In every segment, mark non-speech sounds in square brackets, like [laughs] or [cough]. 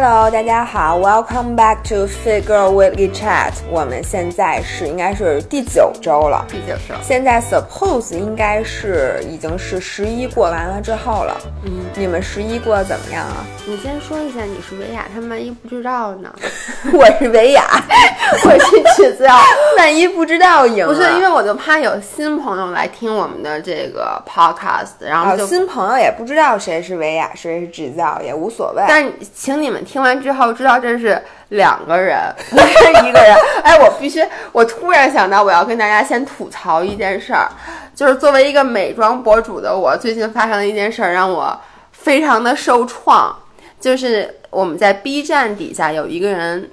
Hello，大家好，Welcome back to Figure Weekly Chat。我们现在是应该是第九周了，第九周。现在 Suppose 应该是已经是十一过完了之后了。嗯，你们十一过得怎么样啊？你先说一下，你是维亚，他万一不知道呢？[laughs] 我是维亚，[laughs] 我是指教，万一不知道赢。不是，因为我就怕有新朋友来听我们的这个 podcast，然后就、新朋友也不知道谁是维亚，谁是指教，也无所谓。但请你们听完之后知道这是两个人，不是一个人。[laughs] 哎，我必须，我突然想到，我要跟大家先吐槽一件事儿，就是作为一个美妆博主的我，最近发生了一件事儿，让我非常的受创。就是我们在 B 站底下有一个人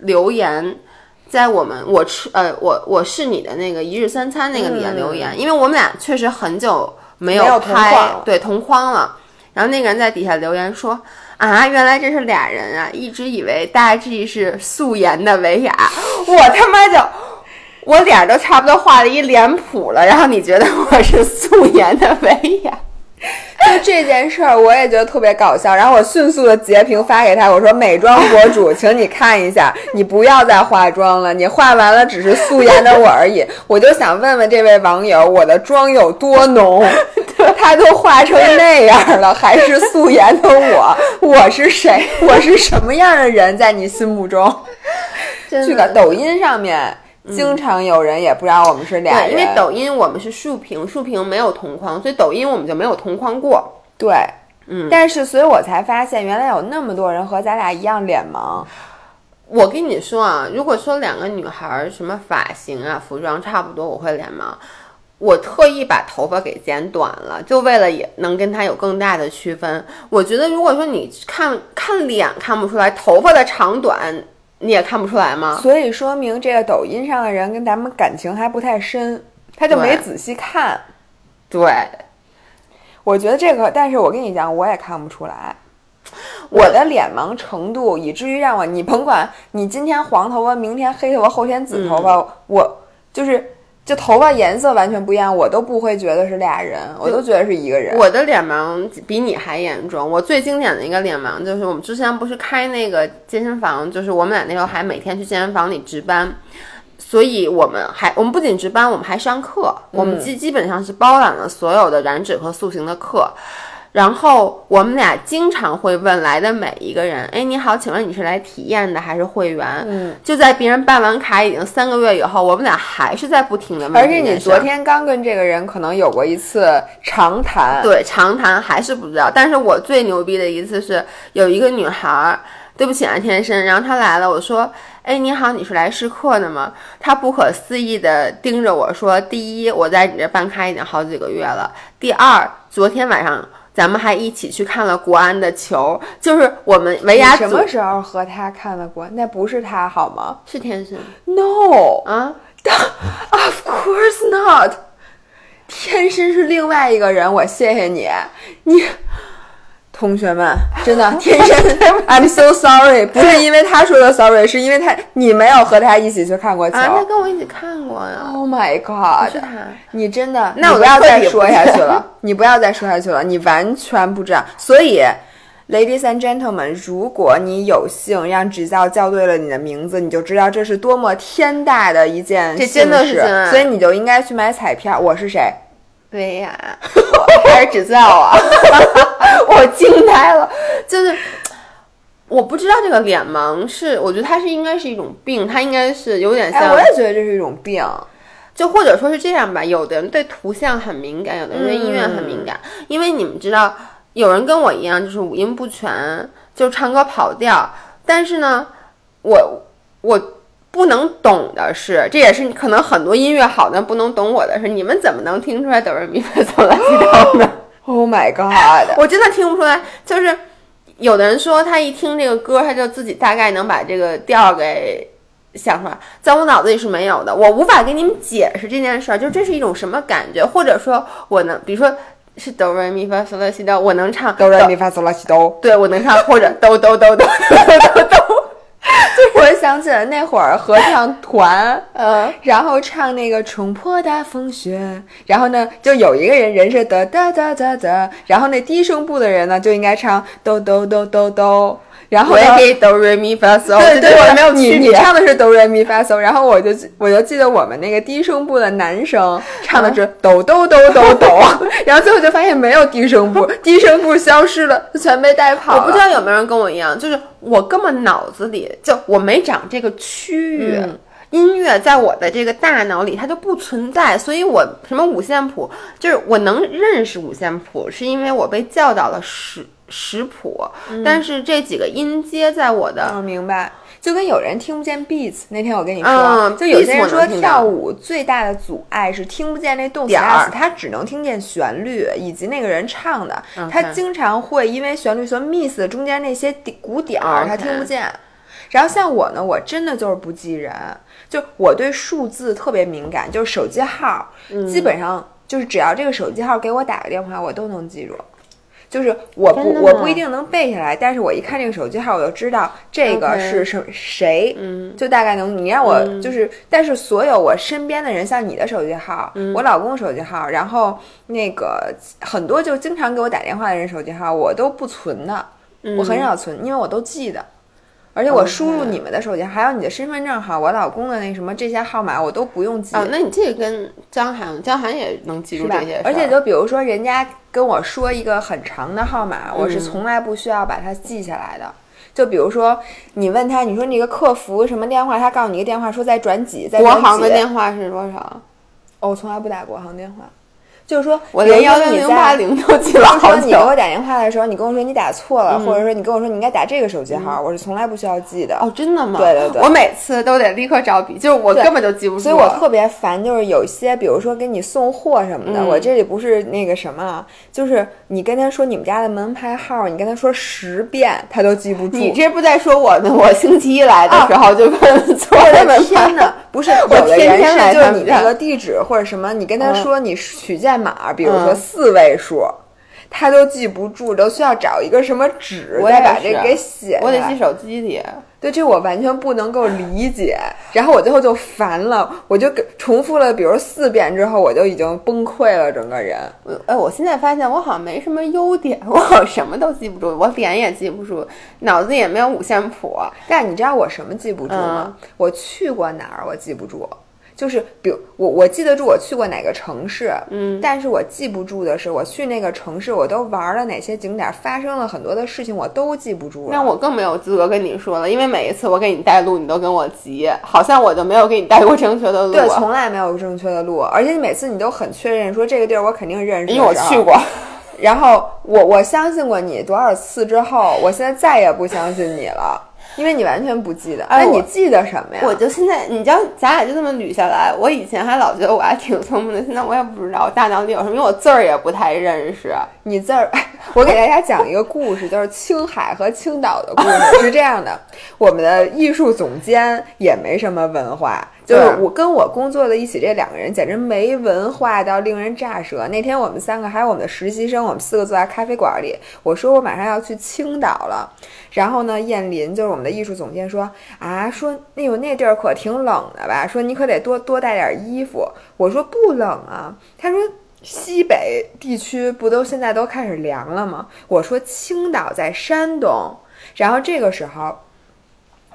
留言，在我们我吃呃我我是你的那个一日三餐那个里面留言，因为我们俩确实很久没有拍对同框了。然后那个人在底下留言说啊，原来这是俩人啊，一直以为大 G 是素颜的维雅，我他妈就我脸都差不多画了一脸谱了，然后你觉得我是素颜的维雅？[laughs] 就这件事儿，我也觉得特别搞笑。然后我迅速的截屏发给他，我说：“美妆博主，请你看一下，你不要再化妆了，你化完了只是素颜的我而已。”我就想问问这位网友，我的妆有多浓？[laughs] 他都化成那样了，还是素颜的我？我是谁？我是什么样的人？在你心目中？这个抖音上面。经常有人也不知道我们是俩人，因为抖音我们是竖屏，竖屏没有同框，所以抖音我们就没有同框过。对，嗯，但是所以我才发现，原来有那么多人和咱俩一样脸盲。我跟你说啊，如果说两个女孩什么发型啊、服装差不多，我会脸盲。我特意把头发给剪短了，就为了也能跟她有更大的区分。我觉得如果说你看看脸看不出来，头发的长短。你也看不出来吗？所以说明这个抖音上的人跟咱们感情还不太深，他就没仔细看。对，我觉得这个，但是我跟你讲，我也看不出来。我的脸盲程度，以至于让我，你甭管你今天黄头发，明天黑头发，后天紫头发，我就是。就头发颜色完全不一样，我都不会觉得是俩人，我都觉得是一个人。我的脸盲比你还严重。我最经典的一个脸盲就是我们之前不是开那个健身房，就是我们俩那时候还每天去健身房里值班，所以我们还我们不仅值班，我们还上课，我们基基本上是包揽了所有的燃脂和塑形的课。然后我们俩经常会问来的每一个人：“哎，你好，请问你是来体验的还是会员？”嗯，就在别人办完卡已经三个月以后，我们俩还是在不停的问。而且你昨天刚跟这个人可能有过一次长谈，对，长谈还是不知道。但是我最牛逼的一次是有一个女孩，对不起啊，天生，然后她来了，我说：“哎，你好，你是来试课的吗？”她不可思议的盯着我说：“第一，我在你这办卡已经好几个月了；第二，昨天晚上。”咱们还一起去看了国安的球，就是我们维亚什么时候和他看了国？那不是他好吗？是天神？No 啊，Of course not，天神是另外一个人。我谢谢你，你。同学们，[laughs] 真的天生，[laughs] I'm so sorry，不是 [laughs] 因为他说的 sorry，是因为他你没有和他一起去看过球，他跟我一起看过呀。Oh my god，是他，你真的，那我不要再说下去了，你不要再说下去了，你完全不知道。所以，ladies and gentlemen，如果你有幸让指教叫对了你的名字，你就知道这是多么天大的一件这真的是，所以你就应该去买彩票。我是谁？对呀，还是指教啊！[laughs] 我惊呆了，就是我不知道这个脸盲是，我觉得它是应该是一种病，它应该是有点像。我也觉得这是一种病，就或者说是这样吧。有的人对图像很敏感，有的人对音乐很敏感。因为你们知道，有人跟我一样，就是五音不全，就唱歌跑调。但是呢，我我。不能懂的是，这也是可能很多音乐好的不能懂我的是，你们怎么能听出来哆来咪发嗦拉西哆呢？[laughs] Oh my god！我真的听不出来。就是有的人说他一听这个歌，他就自己大概能把这个调给想出来，在我脑子里是没有的，我无法给你们解释这件事儿，就这是一种什么感觉，或者说我能，比如说是哆来咪发嗦拉西哆，我能唱哆来咪发嗦拉西哆，对我能唱，或者哆哆哆哆哆哆哆。[laughs] [laughs] 我想起了那会儿合唱团，嗯，然后唱那个冲破大风雪，然后呢，就有一个人人是哒哒哒哒哒，然后那低声部的人呢就应该唱哆哆哆哆哆，然后我也呢可以哆瑞咪发嗦，对对，我没有你你区别。唱的是哆来咪发嗦，然后我就我就记得我们那个低声部的男生唱的是抖抖抖抖抖，[laughs] 然后最后就发现没有低声部，低声部消失了，全被带跑了。我不知道有没有人跟我一样，就是我根本脑子里就我没长这个区域。嗯音乐在我的这个大脑里它就不存在，所以我什么五线谱，就是我能认识五线谱，是因为我被教导了识识谱，但是这几个音阶在我的嗯，明白。就跟有人听不见 beats，那天我跟你说，嗯就有些人说跳舞最大的阻碍是听不见那动词他只能听见旋律以及那个人唱的，嗯他经常会因为旋律所 miss 中间那些底鼓点儿，他听不见。然后像我呢，我真的就是不记人，就我对数字特别敏感，就是手机号，嗯。基本上就是只要这个手机号给我打个电话，我都能记住。就是我不我不一定能背下来，但是我一看这个手机号，我就知道这个是什谁，嗯。就大概能。你让我就是，但是所有我身边的人，像你的手机号，嗯。我老公的手机号，然后那个很多就经常给我打电话的人手机号，我都不存的，我很少存，因为我都记得。而且我输入你们的手机号，还有你的身份证号，我老公的那什么这些号码，我都不用记。哦，那你这个跟张涵，张涵也能记住吧这些，而且。就比如说，人家跟我说一个很长的号码，我嗯是从来不需要把它记下来的。就比如说，你问他，你说那个客服什么电话，他告诉你一个电话，说再转几，再转国行的几电话是多少？哦，我从来不打国行电话。就是说，我连幺零零八零都记了好久。说你给我打电话的时候，你跟我说你打错了，或者说你跟我说你应该打这个手机号，我是从来不需要记的。哦，真的吗？对对对我每次都得立刻找笔，就是我根本就记不住。所以我特别烦，就是有一些，比如说给你送货什么的，嗯我这里不是那个什么，就是你跟他说你们家的门牌号，你跟他说十遍，他都记不住。你这不在说我呢？我星期一来的时候就问错 [laughs] 我的了门牌。天呐！不是，[laughs] 我有的人天天来是就是你那个地址或者什么，你跟他嗯说你取件码，比如说嗯四位数，他都记不住，都需要找一个什么纸再把这个给写我得记手机里。对，这我完全不能够理解。然后我最后就烦了，我就给重复了，比如四遍之后，我就已经崩溃了，整个人。我哎，我现在发现我好像没什么优点，[laughs] 我好像什么都记不住，我脸也记不住，脑子也没有五线谱。但你知道我什么记不住吗？我去过哪儿，我记不住。就是，比如我我记得住我去过哪个城市，嗯，但是我记不住的是我去那个城市我都玩了哪些景点，发生了很多的事情，我都记不住了。那我更没有资格跟你说了，因为每一次我给你带路，你都跟我急，好像我就没有给你带过正确的路。对，从来没有正确的路，而且你每次你都很确认说这个地儿我肯定认识，因为我去。过。然后我我相信过你多少次之后，我现在再也不相信你了，因为你完全不记得。哎你记得什么呀？我就现在，你知道，咱俩就这么捋下来。我以前还老觉得我还挺聪明的，现在我也不知道我大脑里有什么，因为我字儿也不太认识。你字儿，[laughs] 我给大家讲一个故事，就是青海和青岛的故事。是这样的，我们的艺术总监也没什么文化，就是我跟我工作的一起这两个人，简直没文化到令人咋舌。那天我们三个还有我们的实习生，我们四个坐在咖啡馆里，我说我马上要去青岛了。然后呢，燕林就是我们的艺术总监说啊，说那有那地儿可挺冷的吧？说你可得多多带点衣服。我说不冷啊，他说。西北地区不都现在都开始凉了吗？我说青岛在山东，然后这个时候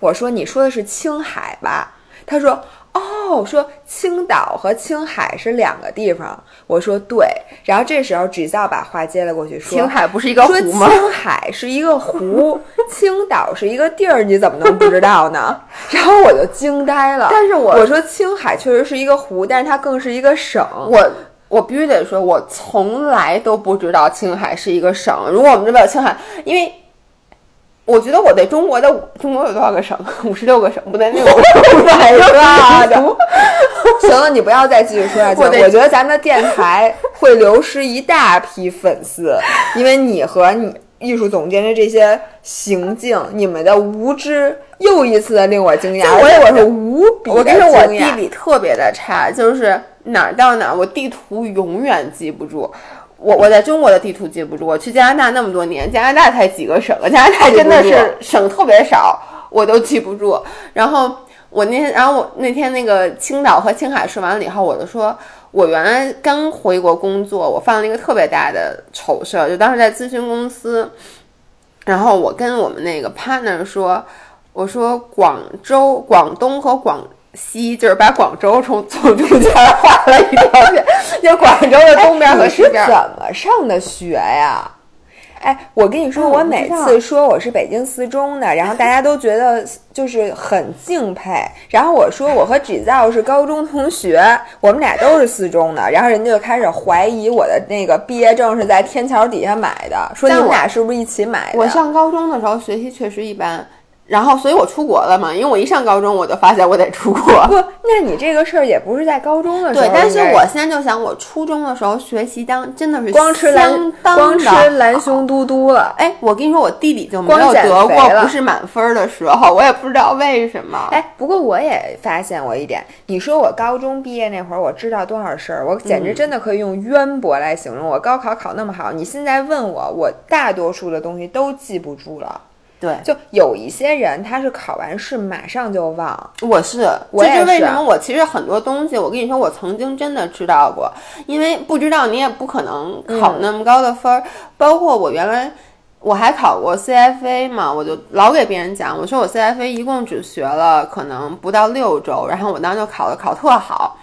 我说你说的是青海吧？他说哦，说青岛和青海是两个地方。我说对，然后这时候 Giselle 把话接了过去，说青海不是一个湖吗？青海是一个湖，[laughs] 青岛是一个地儿，你怎么能不知道呢？[laughs] 然后我就惊呆了。但是我我说青海确实是一个湖，但是它更是一个省。我我必须得说，我从来都不知道青海是一个省。如果我们这边有青海，因为我觉得我对中国的中国有多少个省？[laughs] 五十六个省，不对，那个 [laughs] 五百个。[laughs] 行了，你不要再继续说下去了。我我觉得咱们的电台会流失一大批粉丝，因为你和你艺术总监的这些行径，你们的无知又一次的令我惊讶，就我也而且我是无比的我跟你说，我地理特别的差，就是哪儿到哪儿，我地图永远记不住。我我在中国的地图记不住，我去加拿大那么多年，加拿大才几个省，加拿大真的是省特别少，我都记不住。然后我那天，然后我那天那个青岛和青海说完了以后，我就说，我原来刚回国工作，我犯了一个特别大的丑事儿，就当时在咨询公司。然后我跟我们那个 partner 说，我说广州、广东和广西，就是把广州从从中间画了一条线，就广州的东边和西边。怎么上的学呀？哎，我跟你说，嗯我每次说我是北京四中的，然后大家都觉得就是很敬佩。然后我说我和 Giselle 是高中同学，我们俩都是四中的，然后人家就开始怀疑我的那个毕业证是在天桥底下买的，说你们俩是不是一起买的？我上高中的时候学习确实一般，然后所以我出国了嘛，因为我一上高中我就发现我得出国。[laughs] 不，那你这个事儿也不是在高中的时候对但是我现在就想，我初中的时候学习当真的是光吃蓝光吃的蓝熊嘟嘟了。哎，我跟你说，我弟弟就没有得过不是满分儿的时候，我也不知道为什么。哎，不过我也发现我一点，你说我高中毕业那会儿，我知道多少事儿，我简嗯直真的可以用渊博来形容。我高考考那么好，你现在问我，我大多数的东西都记不住了。对，就有一些人，他是考完试马上就忘，我是，我也是这是。为什么我其实很多东西，我跟你说，我曾经真的知道过，因为不知道你也不可能考那么高的分儿。包括我原来我还考过 CFA 嘛，我就老给别人讲，我说我 CFA 一共只学了可能不到六周，然后我当时就考的考特好，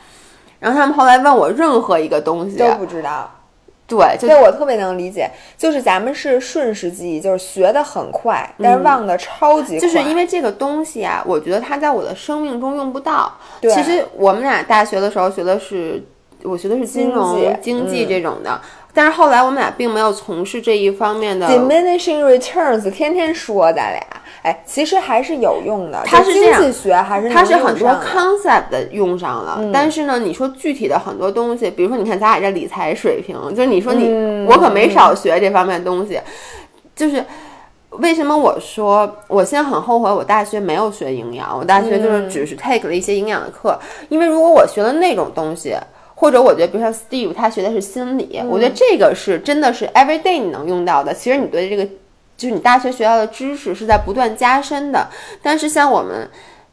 然后他们后来问我任何一个东西，都不知道。对，就所以我特别能理解，就是咱们是瞬时记忆，就是学的很快，但是忘的超级快。嗯就是因为这个东西啊，我觉得它在我的生命中用不到。其实我们俩大学的时候学的是，我学的是金融、经济这种的，但是后来我们俩并没有从事这一方面的。diminishing returns，天天说咱俩，哎，其实还是有用的。它这样就是经济学还是它是很多 concept 的用上了，嗯但是呢，你说具体的很多东西，比如说你看咱俩这理财水平，就是你说你，嗯我可没少学这方面的东西，就是为什么我说我现在很后悔我大学没有学营养，我大学就是嗯只是 take 了一些营养的课，因为如果我学了那种东西。或者我觉得，比如像 Steve，他学的是心理，嗯我觉得这个是真的是 every day 你能用到的。其实你对这个，就是你大学学到的知识是在不断加深的。但是像我们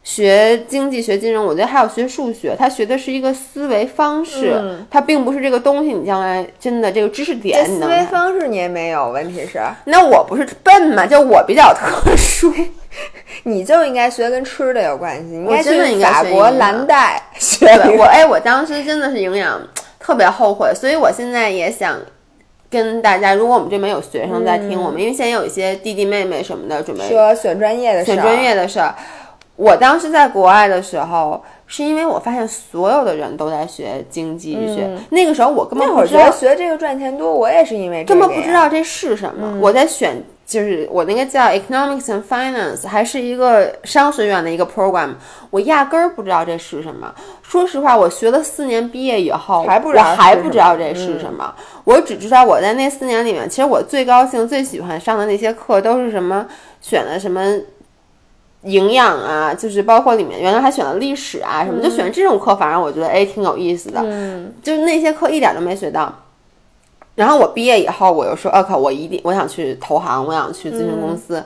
学经济学金融，我觉得还有学数学，他学的是一个思维方式，嗯它并不是这个东西，你将来真的这个知识点你思维。方式你也没有，问题是，那我不是笨嘛，就我比较特殊。[laughs] 你就应该学跟吃的有关系，你应该我真的去应该法国蓝带学对我，哎，我当时真的是营养特别后悔，所以我现在也想。跟大家，如果我们这边有学生在听我们，因为现在有一些弟弟妹妹什么的准备说选专业的事儿，选专业的事儿。我当时在国外的时候，是因为我发现所有的人都在学经济学，那个时候我根本那会儿不知道，觉得学这个赚钱多，我也是因为这根本不知道这是什么。我在选，就是我那个叫 Economics and Finance，还是一个商学院的一个 program，我压根儿不知道这是什么。说实话，我学了四年，毕业以后还不知道我还不知道这是什么。我只知道我在那四年里面，其实我最高兴、最喜欢上的那些课都是什么选的什么。营养啊，就是包括里面原来还选了历史啊什么，就选这种课，反正我觉得哎挺有意思的。嗯，就是那些课一点都没学到。然后我毕业以后，我又说，呃，靠，我一定我想去投行，我想去咨询公司。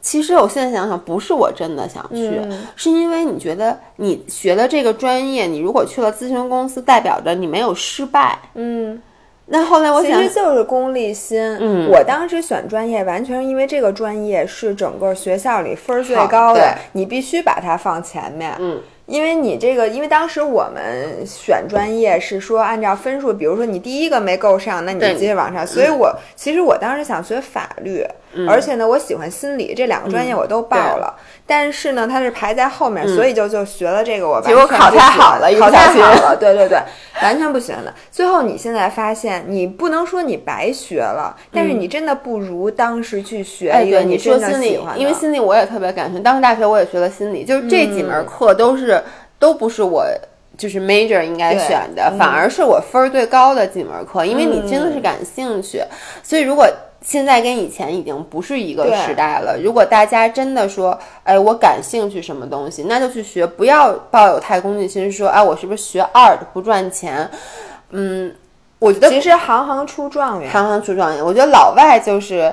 其实我现在想想，不是我真的想去，嗯是因为你觉得你学的这个专业，你如果去了咨询公司，代表着你没有失败。嗯，那后来我想其实，就是功利心。嗯我当时选专业完全是因为这个专业是整个学校里分儿最高的，你必须把它放前面。嗯，因为你这个，因为当时我们选专业是说按照分数，比如说你第一个没够上，那你就接着往上。所以我其实我当时想学法律，嗯而且呢，我喜欢心理，这两个专业我都报了。但是呢，它是排在后面，所以就就学了这个，我结果考太好了考太好了，对对对，完全不喜欢的。最后你现在发现，你不能说你白学了，但是你真的不如当时去学哎，一个对，你说真的心理喜欢，的。因为心理我也特别感兴趣。当时大学我也学了心理，就是这几嗯门课都是、都不是我就是 major 应该选的，嗯反而是我分儿最高的几门课，因为你真的是感兴趣。所以如果现在跟以前已经不是一个时代了，如果大家真的说，哎，我感兴趣什么东西，那就去学，不要抱有太功利心，说，哎，我是不是学 art 不赚钱？嗯，我觉得其实行行出状元，行行出状元。我觉得老外就是，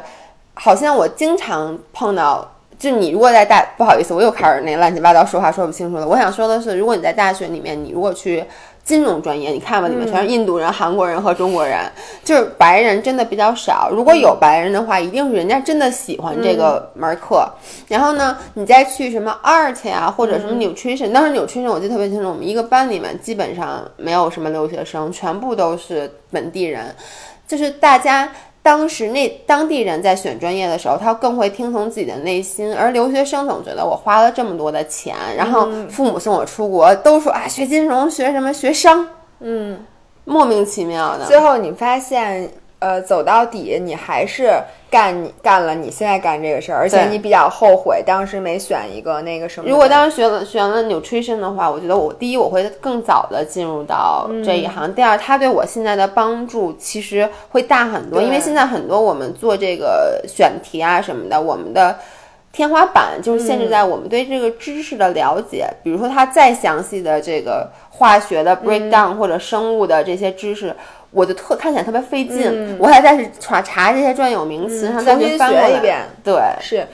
好像我经常碰到，就你如果在大，不好意思，我又开始那乱七八糟说话说不清楚了。我想说的是，如果你在大学里面，你如果去金融专业，你看吧，里面全是印度人、韩国人和中国人，就是白人真的比较少。如果有白人的话，一定是人家真的喜欢这个门课。然后呢，你再去什么 art 呀，或者什么 nutrition，当时 nutrition 我记得特别清楚，我们一个班里面基本上没有什么留学生，全部都是本地人，就是大家。当时那当地人在选专业的时候，他更会听从自己的内心，而留学生总觉得我花了这么多的钱，然后父母送我出国，都说啊学金融学什么学商，嗯，莫名其妙的。最后你发现，呃，走到底你还是。干你干了，你现在干这个事儿，而且你比较后悔当时没选一个那个什么。如果当时选了选了 nutrition 的话，我觉得我第一我会更早的进入到这一行，第二它对我现在的帮助其实会大很多，因为现在很多我们做这个选题啊什么的，我们的天花板就是限制在我们对这个知识的了解，比如说它再详细的这个化学的 breakdown 或者生物的这些知识。我就特看起来特别费劲，我还在是查查这些专有名词，然后再去翻一遍。对，是。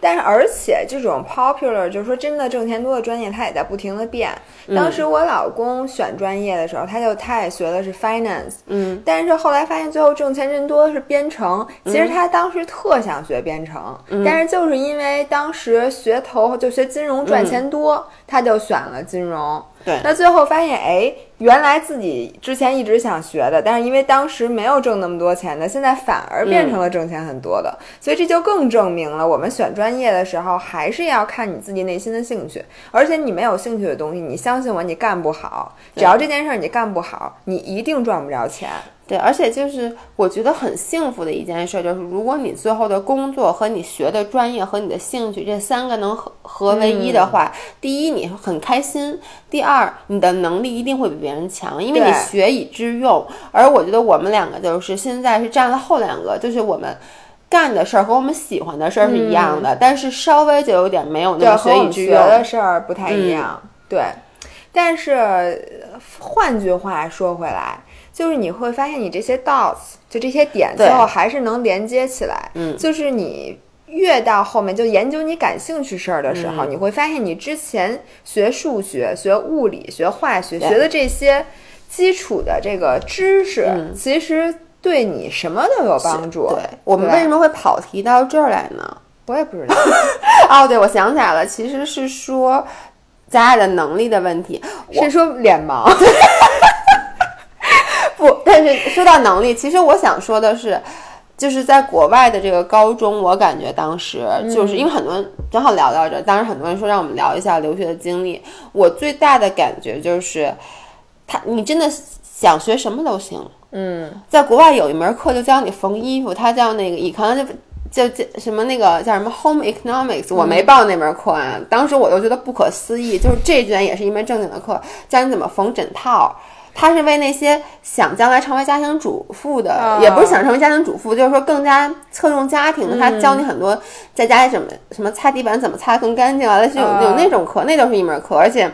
但是，而且这种 popular 就是说真的挣钱多的专业，它也在不停的变。当时我老公选专业的时候，他就他也学的是 finance，嗯，但是后来发现最后挣钱真多的是编程。其实他当时特想学编程，但是就是因为当时学投就学金融赚钱多，他就选了金融。对，那最后发现，哎，原来自己之前一直想学的，但是因为当时没有挣那么多钱的，现在反而变成了挣钱很多的，所以这就更证明了我们选专业的时候还是要看你自己内心的兴趣，而且你没有兴趣的东西，你相信我，你干不好。只要这件事儿你干不好，你一定赚不着钱。对，而且就是我觉得很幸福的一件事，就是如果你最后的工作和你学的专业和你的兴趣这三个能合合为一的话，第一你很开心，第二你的能力一定会比别人强，因为你学以致用。而我觉得我们两个就是现在是占了后两个，就是我们干的事儿和我们喜欢的事儿是一样的，但是稍微就有点没有那么学以致用的事儿不太一样。对，但是换句话说回来。就是你会发现，你这些 dots 就这些点，最后还是能连接起来。嗯，就是你越到后面，就研究你感兴趣事儿的时候，你会发现你之前学数学、学物理学、化学学的这些基础的这个知识，其实对你什么都有帮助。对，我们为什么会跑题到这儿来呢？我也不知道。[laughs] 哦，对，我想起来了，其实是说咱俩的能力的问题，是说脸盲。[laughs] 不，但是说到能力，其实我想说的是，就是在国外的这个高中，我感觉当时就是因为很多人正好聊到这，当时很多人说让我们聊一下留学的经历。我最大的感觉就是，他你真的想学什么都行。嗯，在国外有一门课就教你缝衣服，它叫那个 econ 就叫什么那个叫什么 home economics，我没报那门课啊。当时我就觉得不可思议，就是这居然也是一门正经的课，教你怎么缝枕套。他是为那些想将来成为家庭主妇的，也不是想成为家庭主妇，就是说更加侧重家庭的。他教你很多在家里怎么什么擦地板怎么擦更干净啊，类似有有那种课，那都是一门课。而且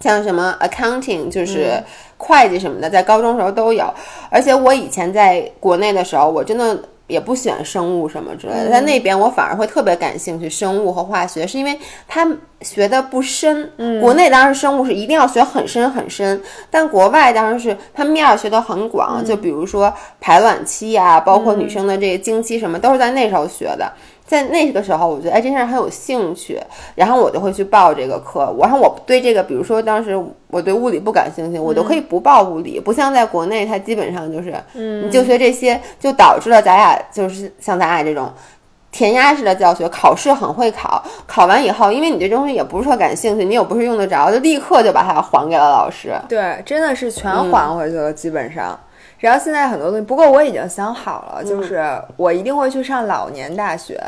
像什么 accounting 就是会计什么的，在高中时候都有。而且我以前在国内的时候，我真的。也不喜欢生物什么之类的，在那边我反而会特别感兴趣生物和化学，是因为他学的不深。国内当时生物是一定要学很深很深，但国外当然是他面儿学的很广，就比如说排卵期呀，包括女生的这个经期什么，都是在那时候学的。在那个时候，我觉得哎，这事儿很有兴趣，然后我就会去报这个课。然后我对这个，比如说当时我对物理不感兴趣，我都可以不报物理。不像在国内，它基本上就是，你就学这些，就导致了咱俩就是像咱俩这种填鸭式的教学，考试很会考，考完以后，因为你对这东西也不是特感兴趣，你又不是用得着，就立刻就把它还给了老师。对，真的是全还回去了，基本上。然后现在很多东西，不过我已经想好了，就是我一定会去上老年大学。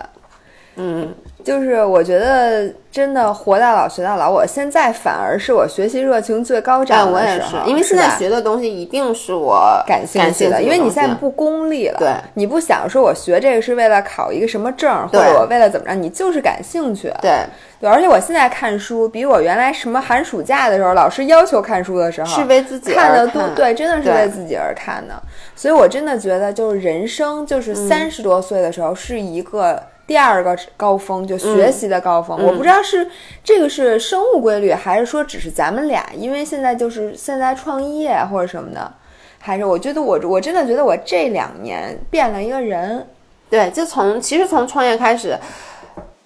嗯，就是我觉得真的活到老学到老，我现在反而是我学习热情最高涨的时候，因为现在学的东西一定是我感兴趣的，因为你现在不功利了，对，你不想说我学这个是为了考一个什么证，或者我为了怎么着，你就是感兴趣，对对，而且我现在看书比我原来什么寒暑假的时候老师要求看书的时候是为自己看的多，对，真的是为自己而看的，所以我真的觉得就是人生就是三十多岁的时候是一个。第二个高峰，就学习的高峰。我不知道是这个是生物规律，还是说只是咱们俩，因为现在就是现在创业或者什么的，还是我觉得我我真的觉得我这两年变了一个人。对，就从其实从创业开始，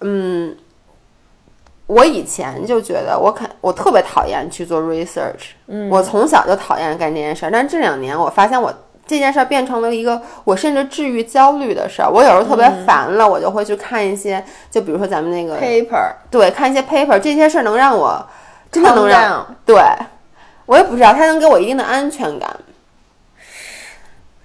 嗯，我以前就觉得我肯我特别讨厌去做 research，嗯，我从小就讨厌干这件事儿，但这两年我发现我。这件事儿变成了一个我甚至治愈焦虑的事儿。我有时候特别烦了，我就会去看一些，就比如说咱们那个 paper，对，看一些 paper，这些事儿能让我真的能让，对，我也不知道，它能给我一定的安全感。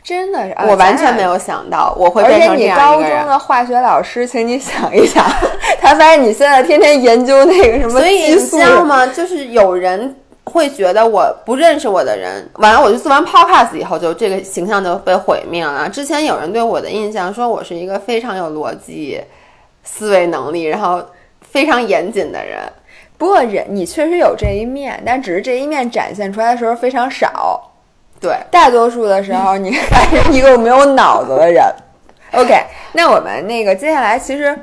真的是，我完全没有想到我会变成这样而且你。高中的化学老师，请你想一想，[laughs] 他发现你现在天天研究那个什么激素，你知道吗？就是有人。会觉得我不认识我的人，完了我就做完 podcast 以后，就这个形象就被毁灭了。之前有人对我的印象说我是一个非常有逻辑思维能力，然后非常严谨的人。不过人你确实有这一面，但只是这一面展现出来的时候非常少。对，大多数的时候你还是一个没有脑子的人。OK，那我们那个接下来其实。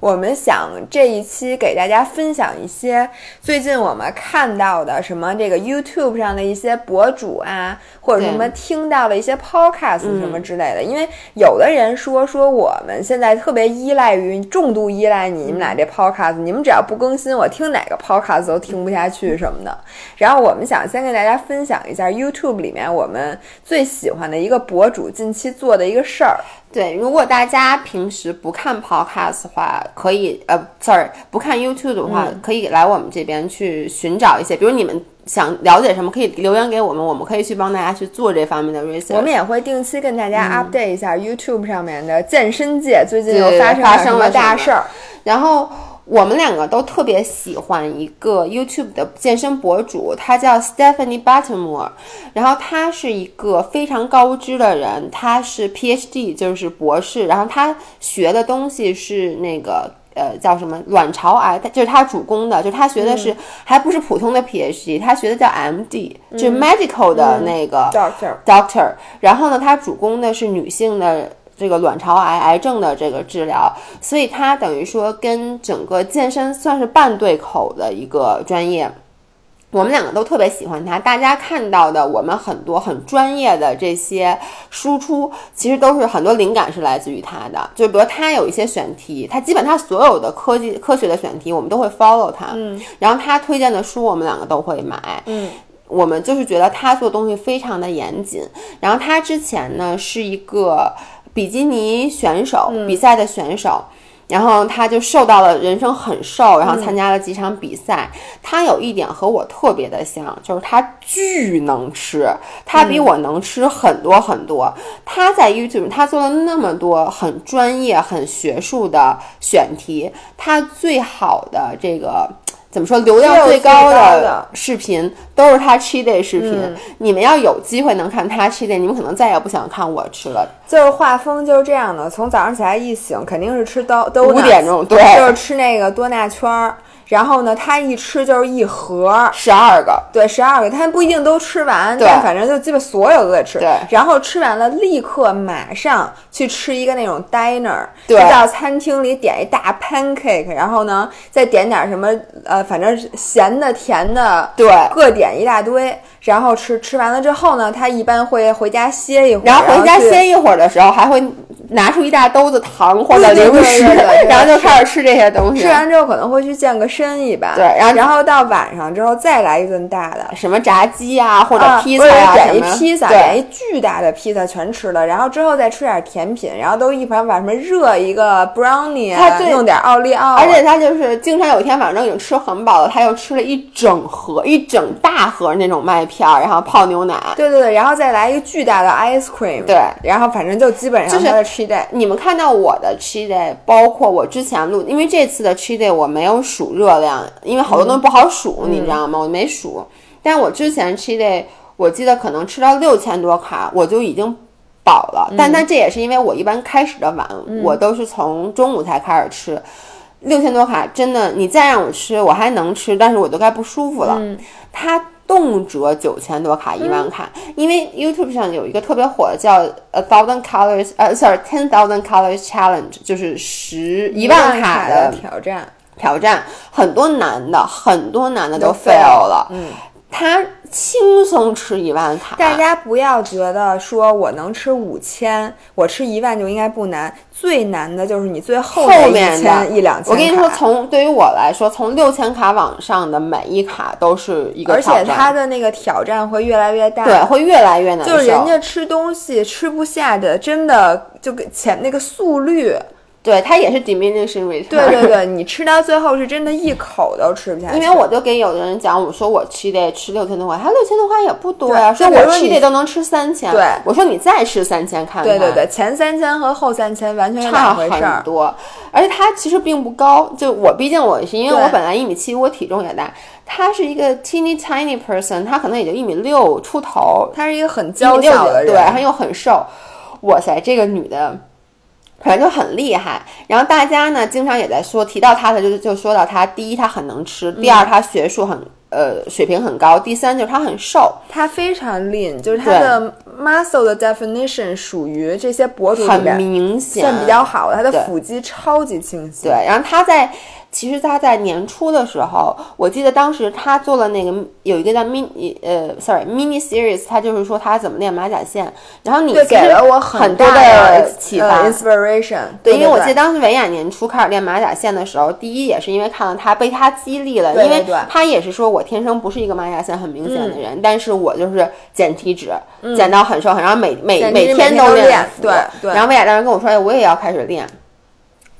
我们想这一期给大家分享一些最近我们看到的什么这个 YouTube 上的一些博主啊，或者什么听到了一些 Podcast 什么之类的。因为有的人说说我们现在特别依赖于重度依赖你们俩这 Podcast，你们只要不更新，我听哪个 Podcast 都听不下去什么的。然后我们想先给大家分享一下 YouTube 里面我们最喜欢的一个博主近期做的一个事儿。对，如果大家平时不看 Podcast 的话，可以呃，sorry，不看 YouTube 的话，可以来我们这边去寻找一些，比如你们想了解什么，可以留言给我们，我们可以去帮大家去做这方面的 research。我们也会定期跟大家 update 一下 YouTube 上面的健身界最近又发生了什么大事儿，然后。我们两个都特别喜欢一个 YouTube 的健身博主，他叫 Stephanie Buttermore，然后他是一个非常高知的人，他是 PhD，就是博士，然后他学的东西是那个呃叫什么卵巢癌，他就是他主攻的，就是他学的是还不是普通的 PhD，他学的叫 MD，就是 medical 的那个 doctor，doctor 然后呢，他主攻的是女性的。这个卵巢癌癌症的这个治疗，所以它等于说跟整个健身算是半对口的一个专业。我们两个都特别喜欢他。大家看到的我们很多很专业的这些输出，其实都是很多灵感是来自于他的。就比如他有一些选题，他基本他所有的科技科学的选题，我们都会 follow 他。嗯。然后他推荐的书，我们两个都会买。嗯。我们就是觉得他做东西非常的严谨。然后他之前呢是一个。比基尼选手比赛的选手，然后他就瘦到了人生很瘦，然后参加了几场比赛。他有一点和我特别的像，就是他巨能吃，他比我能吃很多很多。他在 YouTube 他做了那么多很专业、很学术的选题，他最好的这个。怎么说？流量最高的视频都是他 cheat day 视频。你们要有机会能看他 cheat day，你们可能再也不想看我吃了。就是画风就是这样的，从早上起来一醒，肯定是吃都都五点钟，对，就是吃那个多纳圈儿。然后呢，他一吃就是一盒，十二个，对，十二个，他不一定都吃完，但反正就基本所有都得吃。对，然后吃完了，立刻马上去吃一个那种 diner，对，到餐厅里点一大 pancake，然后呢，再点点什么，呃，反正咸的、甜的，对，各点一大堆，然后吃吃完了之后呢，他一般会回家歇一会儿，然后回家歇一会儿的时候还会。拿出一大兜子糖或者零食，[laughs] 然后就开始吃这些东西。吃完之后可能会去健个身一般。对，然后然后到晚上之后再来一顿大的，什么炸鸡啊或者披萨啊点一披萨，点一巨大的披萨全吃了。然后之后再吃点甜品，然后都一盘把什么热一个 brownie，弄点奥利奥。而且他就是经常有一天晚上已经吃很饱了，他又吃了一整盒一整大盒那种麦片，然后泡牛奶。对对对，然后再来一个巨大的 ice cream。对，然后反正就基本上就是。你们看到我的 cheat day，包括我之前录，因为这次的 cheat day 我没有数热量，因为好多东西不好数，你知道吗？我没数。但我之前 cheat day，我记得可能吃到六千多卡，我就已经饱了。但但这也是因为我一般开始的晚，我都是从中午才开始吃。六千多卡真的，你再让我吃，我还能吃，但是我都该不舒服了。它动辄九千多卡、一万卡。因为 YouTube 上有一个特别火的叫 A Thousand Colors，呃，sorry Ten Thousand Colors Challenge，就是十一万卡的挑战。挑战很多男的，很多男的都 fail 了。嗯，他轻松吃一万卡。大家不要觉得说我能吃五千，我吃一万就应该不难。最难的就是你最后后面的一两千。我跟你说，从对于我来说，从六千卡往上的每一卡都是一个而且他的那个挑战会越来越大，对，会越来越难。就是人家吃东西吃不下的，真的就跟前那个速率。对，它也是 diminishing return。对对对，你吃到最后是真的一口都吃不下。因为我就给有的人讲，我说我吃得吃六千多块，他六千多块也不多呀。说我吃得都能吃三千。对，我说你再吃三千看看。对对对，前三千和后三千完全差很多，而且它其实并不高。就我毕竟我是因为我本来一米七，我体重也大。他是一个 teeny tiny person，他可能也就一米六出头。他是一个很娇小的人，对，他又很瘦。哇塞，这个女的。反正就很厉害，然后大家呢经常也在说提到他的，就是就说到他，第一他很能吃，第二他学术很呃水平很高，第三就是他很瘦，他非常 lean，就是他的 muscle 的 definition 属于这些博主很明显算比较好的，他的腹肌超级清晰。对，然后他在。其实他在年初的时候，我记得当时他做了那个有一个叫 mini 呃，sorry mini series，他就是说他怎么练马甲线。然后你给了我很大的启发，inspiration。对，因为我记得当时维亚年初开始练马甲线的时候，第一也是因为看到他被他激励了，因为他也是说我天生不是一个马甲线很明显的人，但是我就是减体脂，减到很瘦很，然后每每每天都练，对对。然后薇娅当时跟我说，哎，我也要开始练。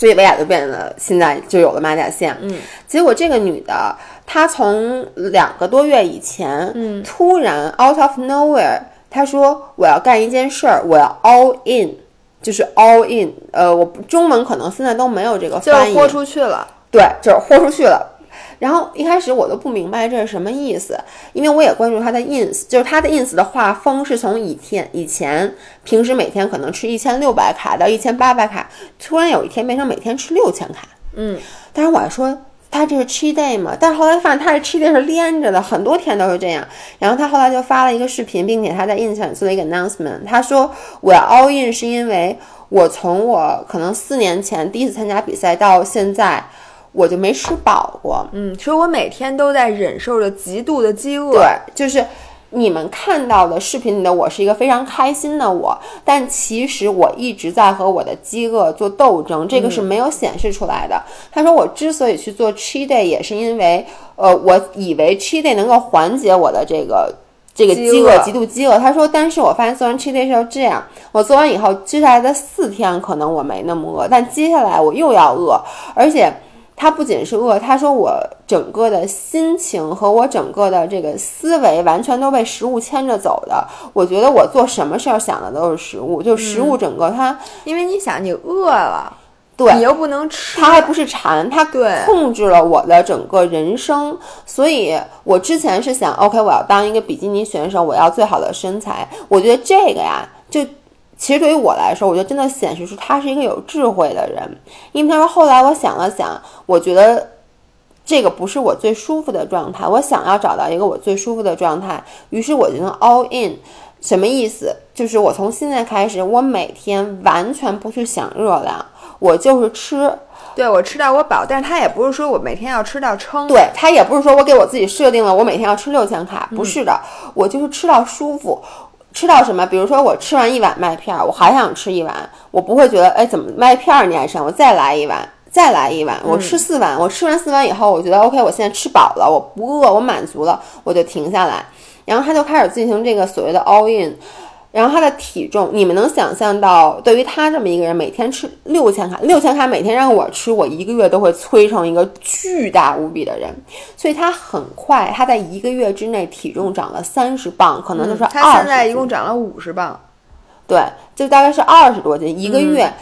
所以薇娅就变得现在就有了马甲线。嗯，结果这个女的，她从两个多月以前，嗯，突然 out of nowhere，她说我要干一件事儿，我要 all in，就是 all in。呃，我中文可能现在都没有这个翻译，就豁出去了。对，就是豁出去了。然后一开始我都不明白这是什么意思，因为我也关注他的 ins，就是他的 ins 的画风是从以前以前平时每天可能吃一千六百卡到一千八百卡，突然有一天变成每天吃六千卡。嗯，但是我还说他这是 cheat day 嘛，但是后来发现他是 cheat day 是连着的，很多天都是这样。然后他后来就发了一个视频，并且他在 ins 上做了一个 announcement，他说我要 all in 是因为我从我可能四年前第一次参加比赛到现在。我就没吃饱过，嗯，所以我每天都在忍受着极度的饥饿。对，就是你们看到的视频里的我是一个非常开心的我，但其实我一直在和我的饥饿做斗争，这个是没有显示出来的。他说我之所以去做 cheat day，也是因为，呃，我以为 cheat day 能够缓解我的这个这个饥饿、极度饥饿。他说，但是我发现做完 cheat day 是要这样，我做完以后，接下来的四天可能我没那么饿，但接下来我又要饿，而且。他不仅是饿，他说我整个的心情和我整个的这个思维完全都被食物牵着走的。我觉得我做什么事儿想的都是食物，就食物整个它，因为你想你饿了，对你又不能吃，它还不是馋，它控制了我的整个人生。所以我之前是想，OK，我要当一个比基尼选手，我要最好的身材。我觉得这个呀，就。其实对于我来说，我觉得真的显示出他是一个有智慧的人，因为他说后来我想了想，我觉得这个不是我最舒服的状态，我想要找到一个我最舒服的状态，于是我就能 all in。什么意思？就是我从现在开始，我每天完全不去想热量，我就是吃，对我吃到我饱，但是他也不是说我每天要吃到撑，对他也不是说我给我自己设定了我每天要吃六千卡，不是的，我就是吃到舒服。吃到什么？比如说我吃完一碗麦片，我还想吃一碗，我不会觉得哎，怎么麦片你爱上？我再来一碗，再来一碗。我吃四碗，我吃完四碗以后，我觉得 OK，我现在吃饱了，我不饿，我满足了，我就停下来。然后他就开始进行这个所谓的 all in。然后他的体重，你们能想象到，对于他这么一个人，每天吃六千卡，六千卡每天让我吃，我一个月都会催成一个巨大无比的人。所以他很快，他在一个月之内体重长了三十磅，可能就是。他现在一共长了五十磅，对，就大概是二十多斤一个月。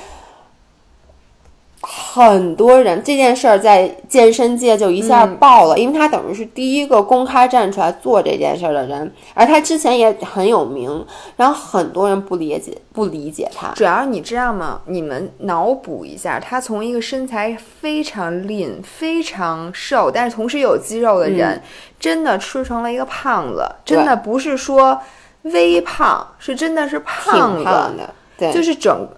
很多人这件事儿在健身界就一下爆了，因为他等于是第一个公开站出来做这件事儿的人，而他之前也很有名，然后很多人不理解不理解他。主要你知道吗？你们脑补一下，他从一个身材非常 lean、非常瘦，但是同时有肌肉的人，真的吃成了一个胖子，真的不是说微胖，是真的是胖子胖的，对，就是整。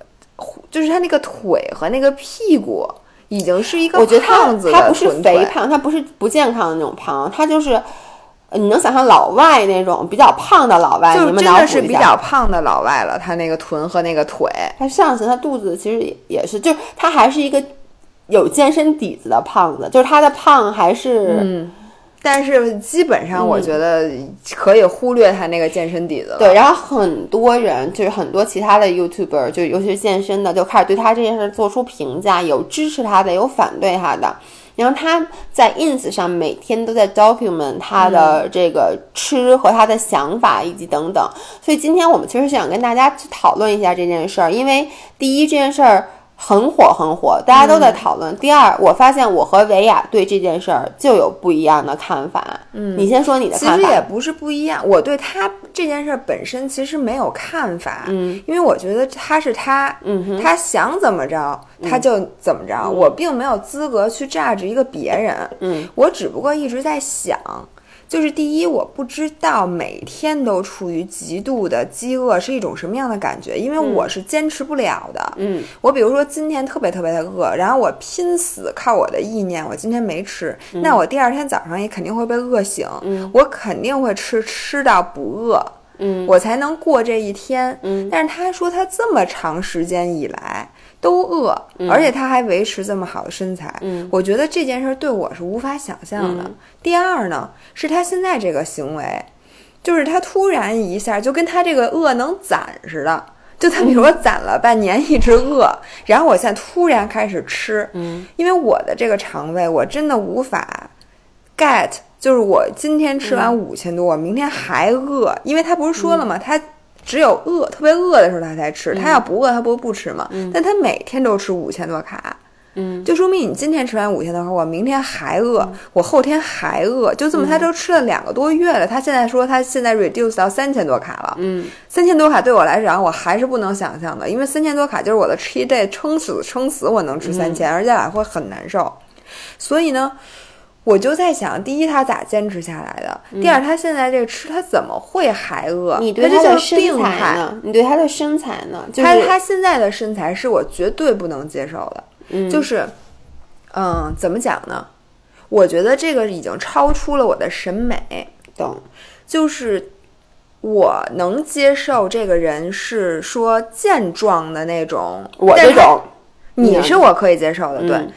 就是他那个腿和那个屁股已经是一个我觉得他胖子的他不是肥胖，他不是不健康的那种胖，他就是呃你能想象老外那种比较胖的老外，就你们脑补真的是比。较胖的老外了，他那个臀和那个腿。他上次他肚子其实也也是，就是他还是一个有健身底子的胖子，就是他的胖还是、嗯，但是基本上我觉得可以忽略他那个健身底子了。对，然后很多人就是很多其他的 YouTuber，就尤其是健身的，就开始对他这件事做出评价，有支持他的，有反对他的。然后他在 ins 上每天都在 document 他的这个吃和他的想法以及等等。所以今天我们其实想跟大家去讨论一下这件事儿，因为第一这件事儿很火很火，大家都在讨论。第二，我发现我和维亚对这件事儿就有不一样的看法。嗯，你先说你的其看法。其实也不是不一样，我对他这件事儿本身其实没有看法，嗯，因为我觉得他是他，他想怎么着他就怎么着，我并没有资格去 judge 一个别人，嗯，我只不过一直在想。就是第一，我不知道每天都处于极度的饥饿是一种什么样的感觉，因为我是坚持不了的。嗯，我比如说今天特别特别的饿，然后我拼死靠我的意念，我今天没吃，那我第二天早上也肯定会被饿醒，嗯我肯定会吃吃到不饿，嗯我才能过这一天。嗯但是他说他这么长时间以来都饿，而且他还维持这么好的身材，嗯我觉得这件事对我是无法想象的。第二呢，是他现在这个行为，就是他突然一下就跟他这个饿能攒似的。就他比如说攒了半年一直饿，然后我现在突然开始吃，嗯，因为我的这个肠胃我真的无法 get，就是我今天吃完五千多，我明天还饿，因为他不是说了吗？他只有饿特别饿的时候他才吃，他要不饿他不不吃嘛。但他每天都吃五千多卡，嗯，就说明你今天吃完五千多卡，我明天还饿，我后天还饿，就这么他都吃了两个多月了。他现在说他现在 reduce 到三千多卡了，嗯，三千多卡对我来讲我还是不能想象的，因为三千多卡就是我的 cheat day，撑死撑死我能吃三千、而且还会很难受。所以呢，我就在想，第一他咋坚持下来的？第二他现在这个吃他怎么会还饿？你对他的身。材呢？你对他的身材呢？就是他他现在的身材是我绝对不能接受的，嗯就是，嗯，怎么讲呢？我觉得这个已经超出了我的审美，懂，就是我能接受这个人是说健壮的那种，我这种你是我可以接受的，对。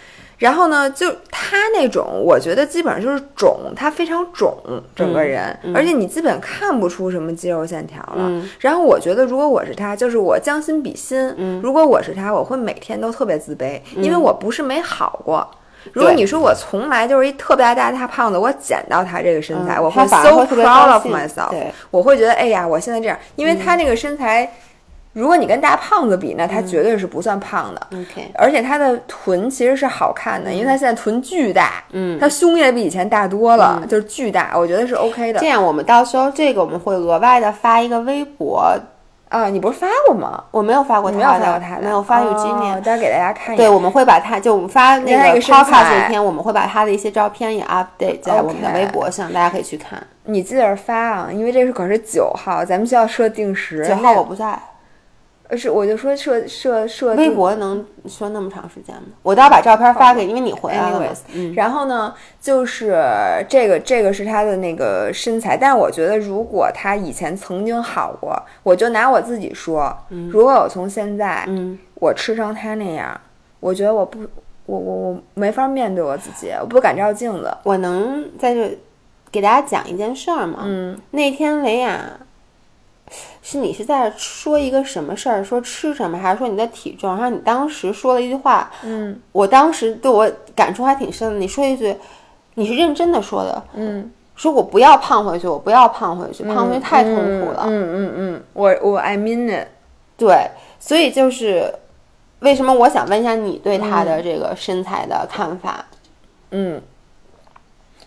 嗯然后呢，就他那种，我觉得基本上就是肿，他非常肿，整个人，而且你基本看不出什么肌肉线条了。嗯。然后我觉得，如果我是他，就是我将心比心，嗯。如果我是他，我会每天都特别自卑，因为我不是没好过。如果你说我从来就是一特别大大胖子，我减到他这个身材，嗯我 so 会特别 proud 高 of myself，对。我会觉得哎呀，我现在这样，因为他那个身材，如果你跟大胖子比，那他绝对是不算胖的。OK，而且他的臀其实是好看的，因为他现在臀巨大，嗯他胸也比以前大多了，就是巨大，我觉得是 OK 的这样我们到时候这个我们会额外的发一个微博，啊。你不是发过吗？我没有发过你没有他，发过他的，没有发有哦今年。待会儿给大家看一对，我们会把他就我们发那个他那个身 podcast 那天，我们会把他的一些照片也 update 在我们的微博上，大家可以去看。你记得发啊，因为这是可是九号，咱们需要设定时。九号我不在，呃是我就说设设设微博能说那么长时间吗？我到时候把照片发给，因为你回来了然后呢，就是这个这个是他的那个身材，但是我觉得如果他以前曾经好过，我就拿我自己说，如果我从现在，嗯，我吃成他那样，我觉得我不，我我我没法面对我自己，我不敢照镜子。我能在这给大家讲一件事儿吗？嗯，那天维亚是你是在说一个什么事儿，说吃什么，还是说你的体重？然后你当时说了一句话，嗯我当时对我感触还挺深的。你说一句，你是认真的说的，嗯，说我不要胖回去，我不要胖回去，胖回去太痛苦了。嗯嗯嗯，我我 I mean it。对，所以就是为什么我想问一下你对他的这个身材的看法？嗯，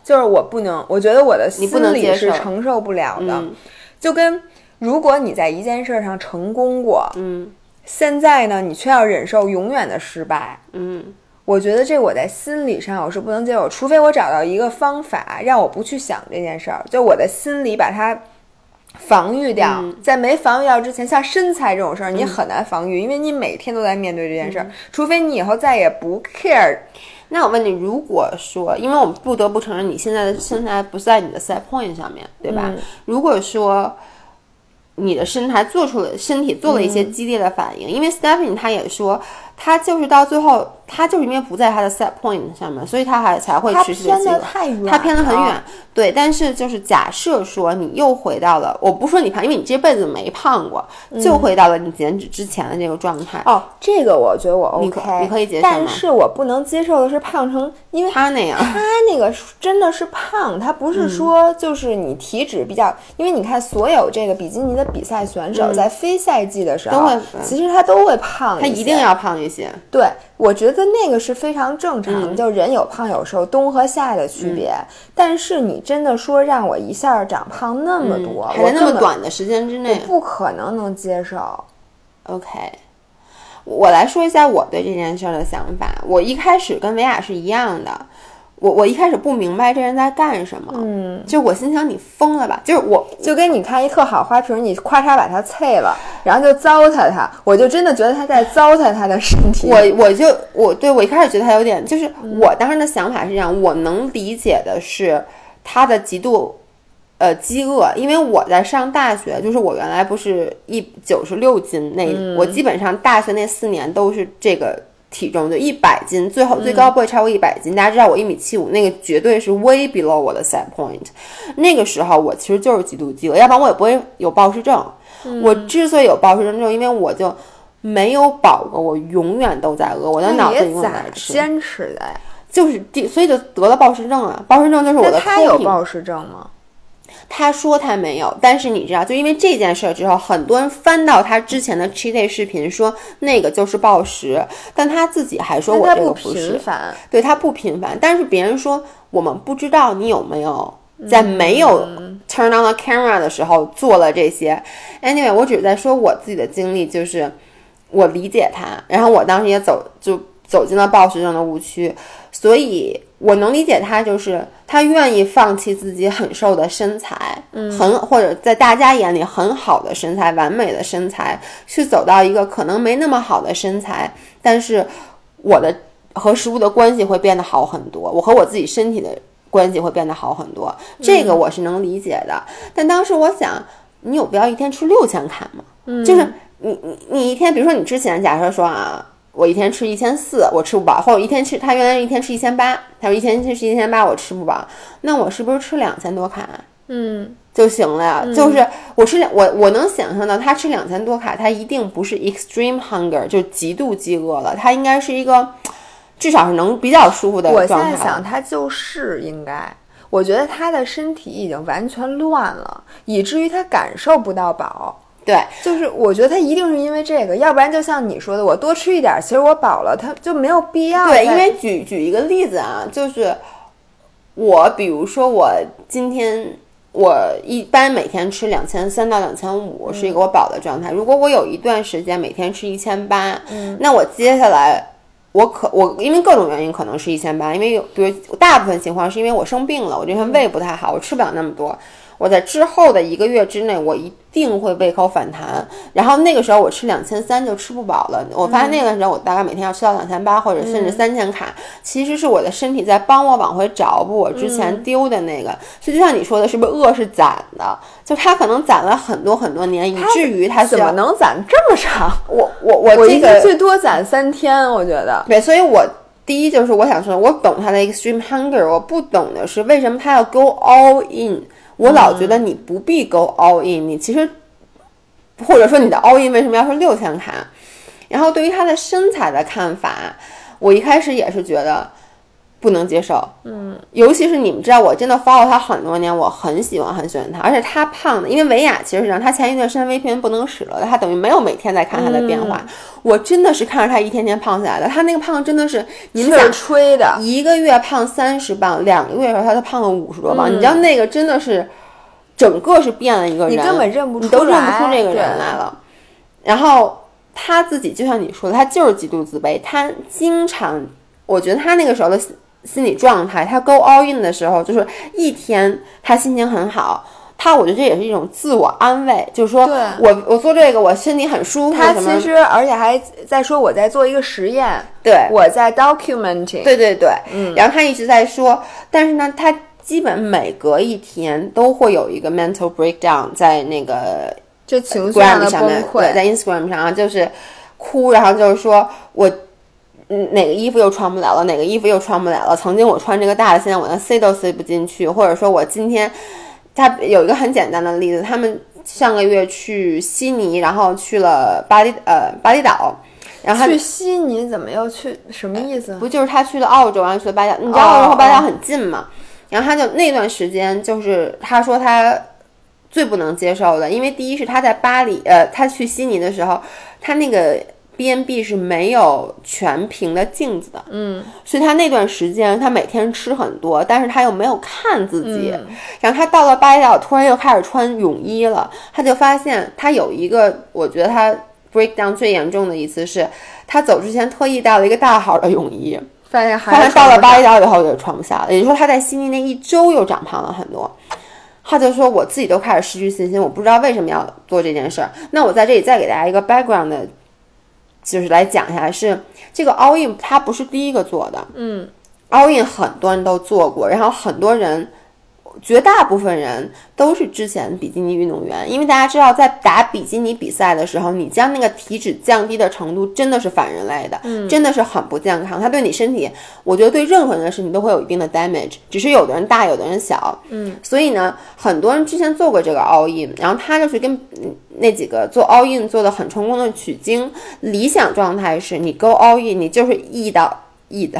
就是我不能，我觉得我的心理是承受不了的，嗯就跟如果你在一件事上成功过，嗯现在呢，你却要忍受永远的失败。嗯我觉得这我在心理上我是不能接受，除非我找到一个方法让我不去想这件事儿，就我的心里把它防御掉。嗯在没防御掉之前，像身材这种事儿，你很难防御，因为你每天都在面对这件事嗯儿，除非你以后再也不 care。那我问你，如果说，因为我们不得不承认你现在的身材不在你的 set point 上面，对吧？嗯如果说你的身材做出了身体做了一些嗯。激烈的反应，因为 Stephanie 她也说，她就是到最后，她就是因为不在他的 set point 上面，所以他还才会它持续偏的的太远，它偏得很远。，对，但是就是假设说你又回到了，我不说你胖，因为你这辈子没胖过，就回到了你减脂之前的这个状态。哦，这个我觉得我 OK，可你可以接受但是我不能接受的是胖成，因为他那样，他那个真的是胖，他不嗯是说就是你体脂比较，因为你看所有这个比基尼的比赛选手在非赛季的时候，嗯都会其实他都会胖，他一定。要胖一些。对，我觉得那个是非常正常的，嗯就人有胖有瘦，冬和夏的区别。但是你真的说让我一下长胖那么多，嗯还在那么短的时间之内我不可能能接受。，OK。我来说一下我对这件事儿的想法。我一开始跟维亚是一样的，我我一开始不明白这人在干什么，嗯，就我心想你疯了吧？就是我就跟你看一特好花瓶，你咔嚓把它碎了，然后就糟蹋它，我就真的觉得他在糟蹋他的身体。我我就我对我一开始觉得他有点，就是嗯我当时的想法是这样，我能理解的是他的极度呃饥饿，因为我在上大学，就是我原来不是一九十六斤那，嗯我基本上大学那四年都是这个。体重就一百斤，最后最嗯高不会超过一百斤。大家知道我一米七五，那个绝对是 way below 我的 set point。那个时候我其实就是极度饥饿，要不然我也不会有暴食症。嗯我之所以有暴食症，就因为我就没有饱过，我永远都在饿，我的脑子永远在吃，坚持的呀？就是第，所以就得了暴食症啊。暴食症就是我的那他有暴食症吗？他说他没有，但是你知道，就因为这件事儿之后，很多人翻到他之前的 cheat day 视频，说那个就是暴食，但他自己还说我这个不是频，繁，对他不频繁。但是别人说我们不知道你有没有在没有 turn on the camera 的时候做了这些。Anyway，我只是在说我自己的经历，就是我理解他，然后我当时也走就走进了暴食症的误区，所以我能理解他，就是他愿意放弃自己很瘦的身材，嗯，很或者在大家眼里很好的身材、完美的身材，去走到一个可能没那么好的身材，但是我的和食物的关系会变得好很多，我和我自己身体的关系会变得好很多，这个我是能理解的。但当时我想，你有必要一天吃六千卡吗？嗯，就是你你你一天，比如说你之前假设说啊。我一天吃一千四，我吃不饱，或者一天吃，他原来一天吃一千八，他说一天吃一千八，我吃不饱，那我是不是吃两千多卡嗯，就行了呀？就是我吃两，我我能想象到他吃两千多卡，他一定不是 extreme hunger，就是极度饥饿了，他应该是一个至少是能比较舒服的我现状态了。在想，他就是应该。我觉得他的身体已经完全乱了，以至于他感受不到饱。对，就是我觉得他一定是因为这个，要不然就像你说的，我多吃一点，其实我饱了，他就没有必要。对，因为举举一个例子啊，就是我，比如说我今天我一般每天吃两千三到两千五是一个我饱的状态。如果我有一段时间每天吃一千八，那我接下来。我可我因为各种原因可能是一千八，因为有比如大部分情况是因为我生病了，我这天胃不太好，我吃不了那么多。我在之后的一个月之内，我一定会胃口反弹。然后那个时候我吃两千三就吃不饱了。我发现那个时候我大概每天要吃到两千八或者甚至三千卡，其实是我的身体在帮我往回找补我之前丢的那个。所以就像你说的，是不是饿是攒的？就他可能攒了很多很多年，以至于他怎么能攒这么长？[laughs] 我我我我这个最多攒三天，我觉得。对，所以我第一就是我想说，我懂他的 extreme hunger，我不懂的是为什么他要 go all in。我老觉得你不必 go all in，你其实或者说你的 all in 为什么要说六千卡？然后对于他的身材的看法，我一开始也是觉得不能接受。嗯，尤其是你们知道，我真的 follow 他很多年，我很喜欢很喜欢他，而且他胖的，因为维亚其实是让他前一段时间 VPN 不能使了，他等于没有每天在看他的变化。我真的是看着他一天天胖下来的，他那个胖真的是你们想吹的，一个月胖三十磅，两个月的时候他都胖了五十多磅，你知道那个真的是整个是变了一个人，你根本认不出，你都认不出这个人来了。然后他自己就像你说的，他就是极度自卑，他经常，我觉得他那个时候的。心理状态，他 go all in 的时候，就是一天他心情很好，他我觉得这也是一种自我安慰，就是说我我做这个我身体很舒服。他其实而且还在说我在做一个实验，对，我在 documenting，对对对，嗯，然后他一直在说，但是呢，他基本每隔一天都会有一个 mental breakdown 在那个就情绪上的崩溃，在 Instagram 上就是哭，然后就是说我。嗯，哪个衣服又穿不了了？哪个衣服又穿不了了？曾经我穿这个大的，现在我连塞都塞不进去。或者说我今天，他有一个很简单的例子，他们上个月去悉尼，然后去了巴厘呃巴厘岛，然后去悉尼怎么又去？什么意思？不就是他去了澳洲，然后去了巴厘岛？你知道澳洲和巴厘岛很近嘛？然后他就那段时间，就是他说他最不能接受的，因为第一是他在巴黎，呃，他去悉尼的时候，他那个。B N B 是没有全屏的镜子的，嗯，所以他那段时间他每天吃很多，但是他又没有看自己。然后他到了巴厘岛，突然又开始穿泳衣了，他就发现他有一个，我觉得他 breakdown 最严重的一次是，他走之前特意带了一个大号的泳衣，发现还到了巴厘岛以后就穿不下了。也就是说他在悉尼那一周又长胖了很多，他就说我自己都开始失去信心，我不知道为什么要做这件事儿。那我在这里再给大家一个 background 的。就是来讲一下，是这个 all in，它不是第一个做的，嗯，all in 很多人都做过，然后很多人。绝大部分人都是之前比基尼运动员，因为大家知道，在打比基尼比赛的时候，你将那个体脂降低的程度真的是反人类的，真的是很不健康。它对你身体，我觉得对任何人的身体都会有一定的 damage，只是有的人大，有的人小。嗯，所以呢，很多人之前做过这个 all in，然后他就是跟那几个做 all in 做的很成功的取经。理想状态是你 go all in，你就是 eat 到 eat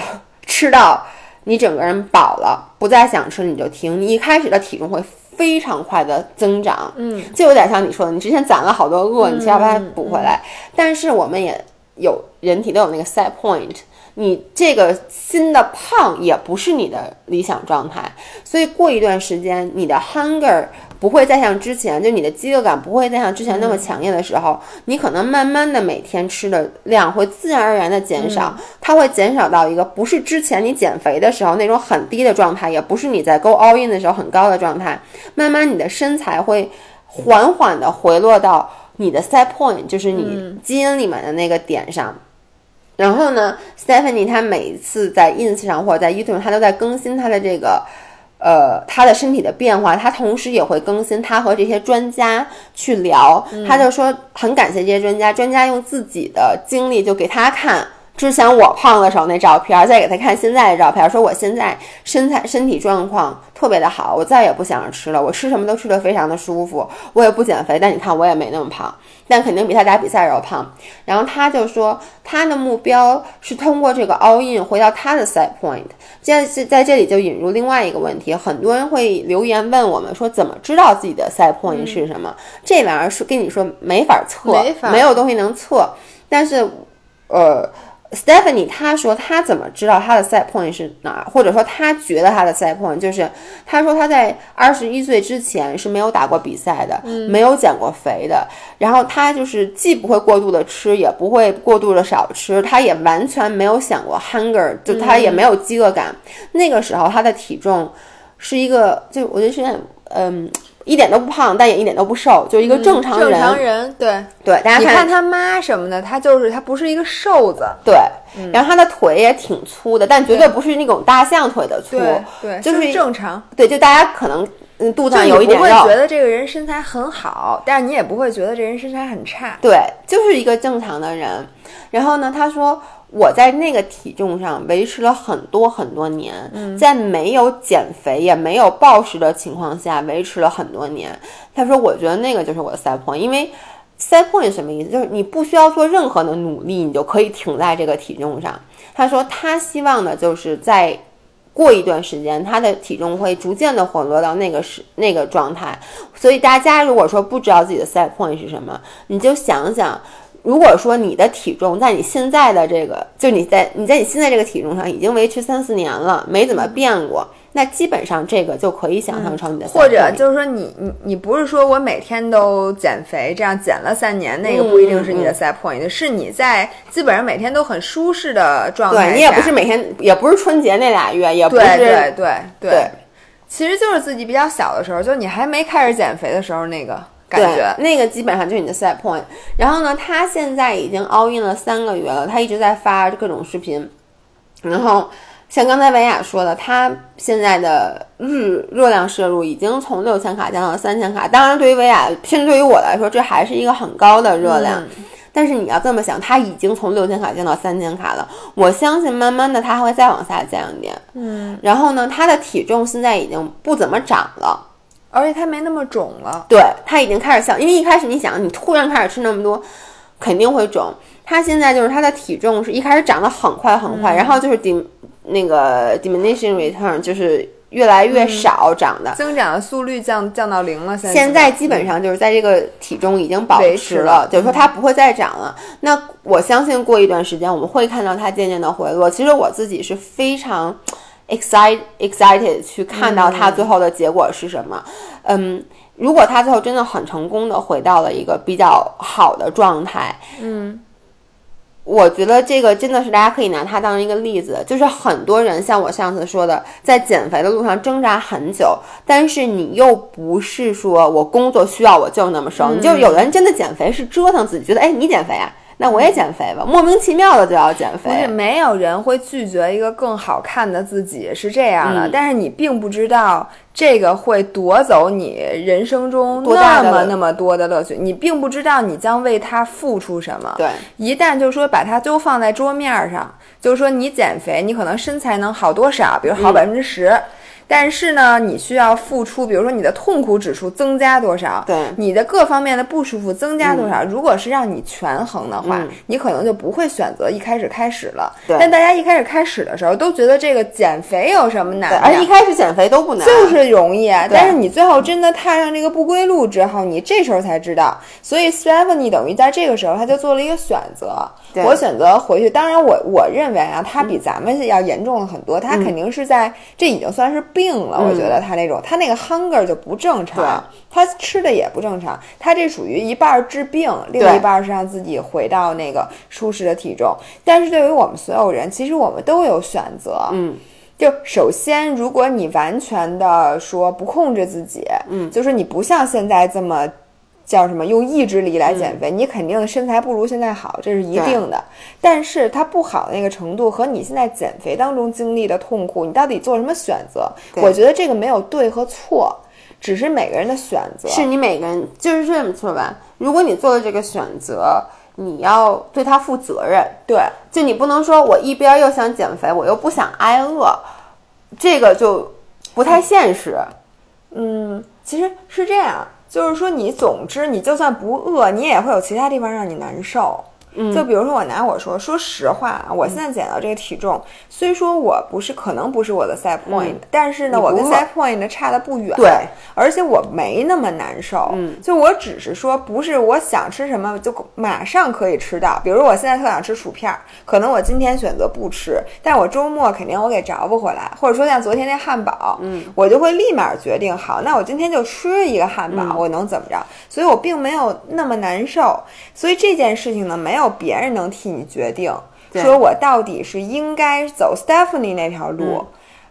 吃到。你整个人饱了，不再想吃，你就停。你一开始的体重会非常快的增长，嗯，就有点像你说的，你之前攒了好多饿，你要把它补回来。但是我们也有人体都有那个 set point。你这个新的胖也不是你的理想状态，所以过一段时间，你的 hunger 不会再像之前，就你的饥饿感不会再像之前那么强烈的时候，你可能慢慢的每天吃的量会自然而然的减少，它会减少到一个不是之前你减肥的时候那种很低的状态，也不是你在 go all in 的时候很高的状态，慢慢你的身材会缓缓的回落到你的 set point，就是你基因里面的那个点上。然后呢，Stephanie 她每一次在 Ins 上或者在 YouTube 上，她都在更新她的这个，呃，他的身体的变化。他同时也会更新他和这些专家去聊。他就说很感谢这些专家，专家用自己的经历就给他看。之前我胖的时候那照片，再给他看现在的照片，说我现在身材身体状况特别的好，我再也不想着吃了，我吃什么都吃得非常的舒服，我也不减肥，但你看我也没那么胖，但肯定比他打比赛时候胖。然后他就说他的目标是通过这个 all in 回到他的 set point。现在在这里就引入另外一个问题，很多人会留言问我们说怎么知道自己的 set point 是什么？这玩意儿是跟你说没法测，没有东西能测，但是呃。Stephanie，他说他怎么知道他的 set point 是哪？或者说他觉得他的 set point 就是，他说他在二十一岁之前是没有打过比赛的，没有减过肥的。然后他就是既不会过度的吃，也不会过度的少吃，他也完全没有想过 hunger，就他也没有饥饿感。那个时候他的体重是一个，就我觉得是嗯。一点都不胖，但也一点都不瘦，就一个正常人。正常人，对对，大家你看他妈什么的，他就是他不是一个瘦子，对。然后他的腿也挺粗的，但绝对不是那种大象腿的粗，对，就是正常。对，就大家可能嗯肚子上有一点肉，不会觉得这个人身材很好，但是你也不会觉得这人身材很差，对，就是一个正常的人。然后呢，他说。我在那个体重上维持了很多很多年，在没有减肥也没有暴食的情况下维持了很多年。他说：“我觉得那个就是我的 set point，因为 set point 什么意思？就是你不需要做任何的努力，你就可以停在这个体重上。”他说他希望的就是在过一段时间，他的体重会逐渐的回落到那个时那个状态。所以大家如果说不知道自己的 set point 是什么，你就想想，如果说你的体重在你现在的这个，就你在你在你现在这个体重上已经维持三四年了，没怎么变过。那基本上这个就可以想象成你的，或者就是说你你你不是说我每天都减肥，这样减了三年，那个不一定是你的 set point，是你在基本上每天都很舒适的状态对你也不是每天，也不是春节那俩月，也不是对对。对，其实就是自己比较小的时候，就是你还没开始减肥的时候那个感觉，那个基本上就是你的 set point。然后呢，他现在已经 all in 了三个月了，他一直在发各种视频，然后。像刚才维亚说的，他现在的日热量摄入已经从六千卡降到三千卡。当然，对于维亚，甚至对于我来说，这还是一个很高的热量。但是你要这么想，他已经从六千卡降到三千卡了。我相信，慢慢的他还会再往下降一点。嗯。然后呢，他的体重现在已经不怎么长了，而且它没那么肿了。对它已经开始像，因为一开始你想，你突然开始吃那么多，肯定会肿。它现在就是它的体重是一开始长得很快很快，然后就是 dim。那个 diminishing return 就是越来越少长的，增长的速率降降到零了。现在基本上就是在这个体重已经保持了，就是说它不会再长了。那我相信过一段时间我们会看到它渐渐的回落。其实我自己是非常 excited excited 去看到他最后的结果是什么。嗯，如果他最后真的很成功的回到了一个比较好的状态，嗯。我觉得这个真的是大家可以拿它当一个例子，就是很多人像我上次说的，在减肥的路上挣扎很久，但是你又不是说我工作需要我就那么瘦，你就有的人真的减肥是折腾自己，觉得哎你减肥啊。那我也减肥吧，莫名其妙的就要减肥。不是没有人会拒绝一个更好看的自己，是这样的。但是你并不知道这个会夺走你人生中那么那么多的乐趣，你并不知道你将为它付出什么。对，一旦就是说把它都放在桌面上，就是说你减肥，你可能身材能好多少，比如好百分之十。但是呢，你需要付出，比如说你的痛苦指数增加多少，对，你的各方面的不舒服增加多少。如果是让你权衡的话，你可能就不会选择一开始开始了。对，但大家一开始开始的时候都觉得这个减肥有什么难的？而一开始减肥都不难，就是容易啊。但是你最后真的踏上这个不归路之后，你这时候才知道。所以 Stephanie 等于在这个时候他就做了一个选择，我选择回去。当然，我我认为啊，他比咱们要严重了很多。他肯定是在这已经算是。病了，我觉得他那种，他那个 hunger 就不正常，他吃的也不正常，他这属于一半治病，另一半是让自己回到那个舒适的体重。但是对于我们所有人，其实我们都有选择，嗯，就首先，如果你完全的说不控制自己，嗯，就是你不像现在这么。叫什么？用意志力来减肥，你肯定身材不如现在好，这是一定的。但是它不好的那个程度和你现在减肥当中经历的痛苦，你到底做什么选择？我觉得这个没有对和错，只是每个人的选择。是你每个人就是这么说吧。如果你做了这个选择，你要对他负责任。对，就你不能说我一边又想减肥，我又不想挨饿，这个就不太现实。嗯，其实是这样。就是说，你总之，你就算不饿，你也会有其他地方让你难受。就比如说，我拿我说，说实话，我现在减到这个体重，虽说我不是，可能不是我的 set point，但是呢，我跟 set point 呢差的不远。对，而且我没那么难受。嗯，就我只是说，不是我想吃什么就马上可以吃到。比如我现在特想吃薯片，可能我今天选择不吃，但我周末肯定我给找不回来。或者说像昨天那汉堡，嗯，我就会立马决定，好，那我今天就吃一个汉堡，我能怎么着？所以我并没有那么难受。所以这件事情呢，没有。别人能替你决定，说我到底是应该走 Stephanie 那条路，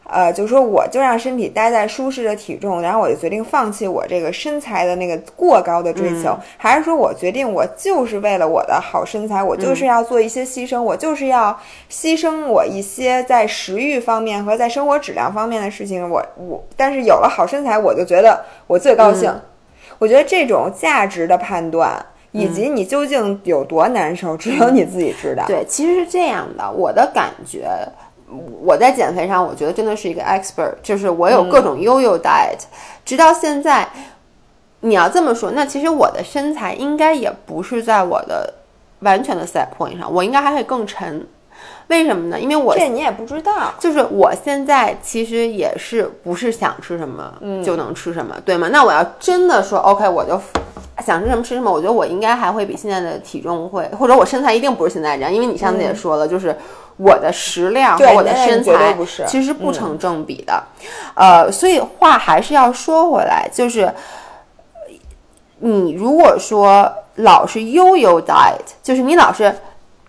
呃，就说我就让身体待在舒适的体重，然后我就决定放弃我这个身材的那个过高的追求，还是说我决定我就是为了我的好身材，我就是要做一些牺牲，我就是要牺牲我一些在食欲方面和在生活质量方面的事情，我我，但是有了好身材，我就觉得我最高兴。我觉得这种价值的判断。以及你究竟有多难受，只有你自己知道。对，其实是这样的。我的感觉，我在减肥上，我觉得真的是一个 expert，就是我有各种悠悠 diet，直到现在。你要这么说，那其实我的身材应该也不是在我的完全的 set point 上，我应该还会更沉。为什么呢？因为我这你也不知道。就是我现在其实也是不是想吃什么就能吃什么，对吗？那我要真的说 OK，我就想吃什么吃什么，我觉得我应该还会比现在的体重会，或者我身材一定不是现在这样，因为你上次也说了，就是我的食量和对我的身材不是其实不成正比的。呃，所以话还是要说回来，就是你如果说老是悠悠 diet，就是你老是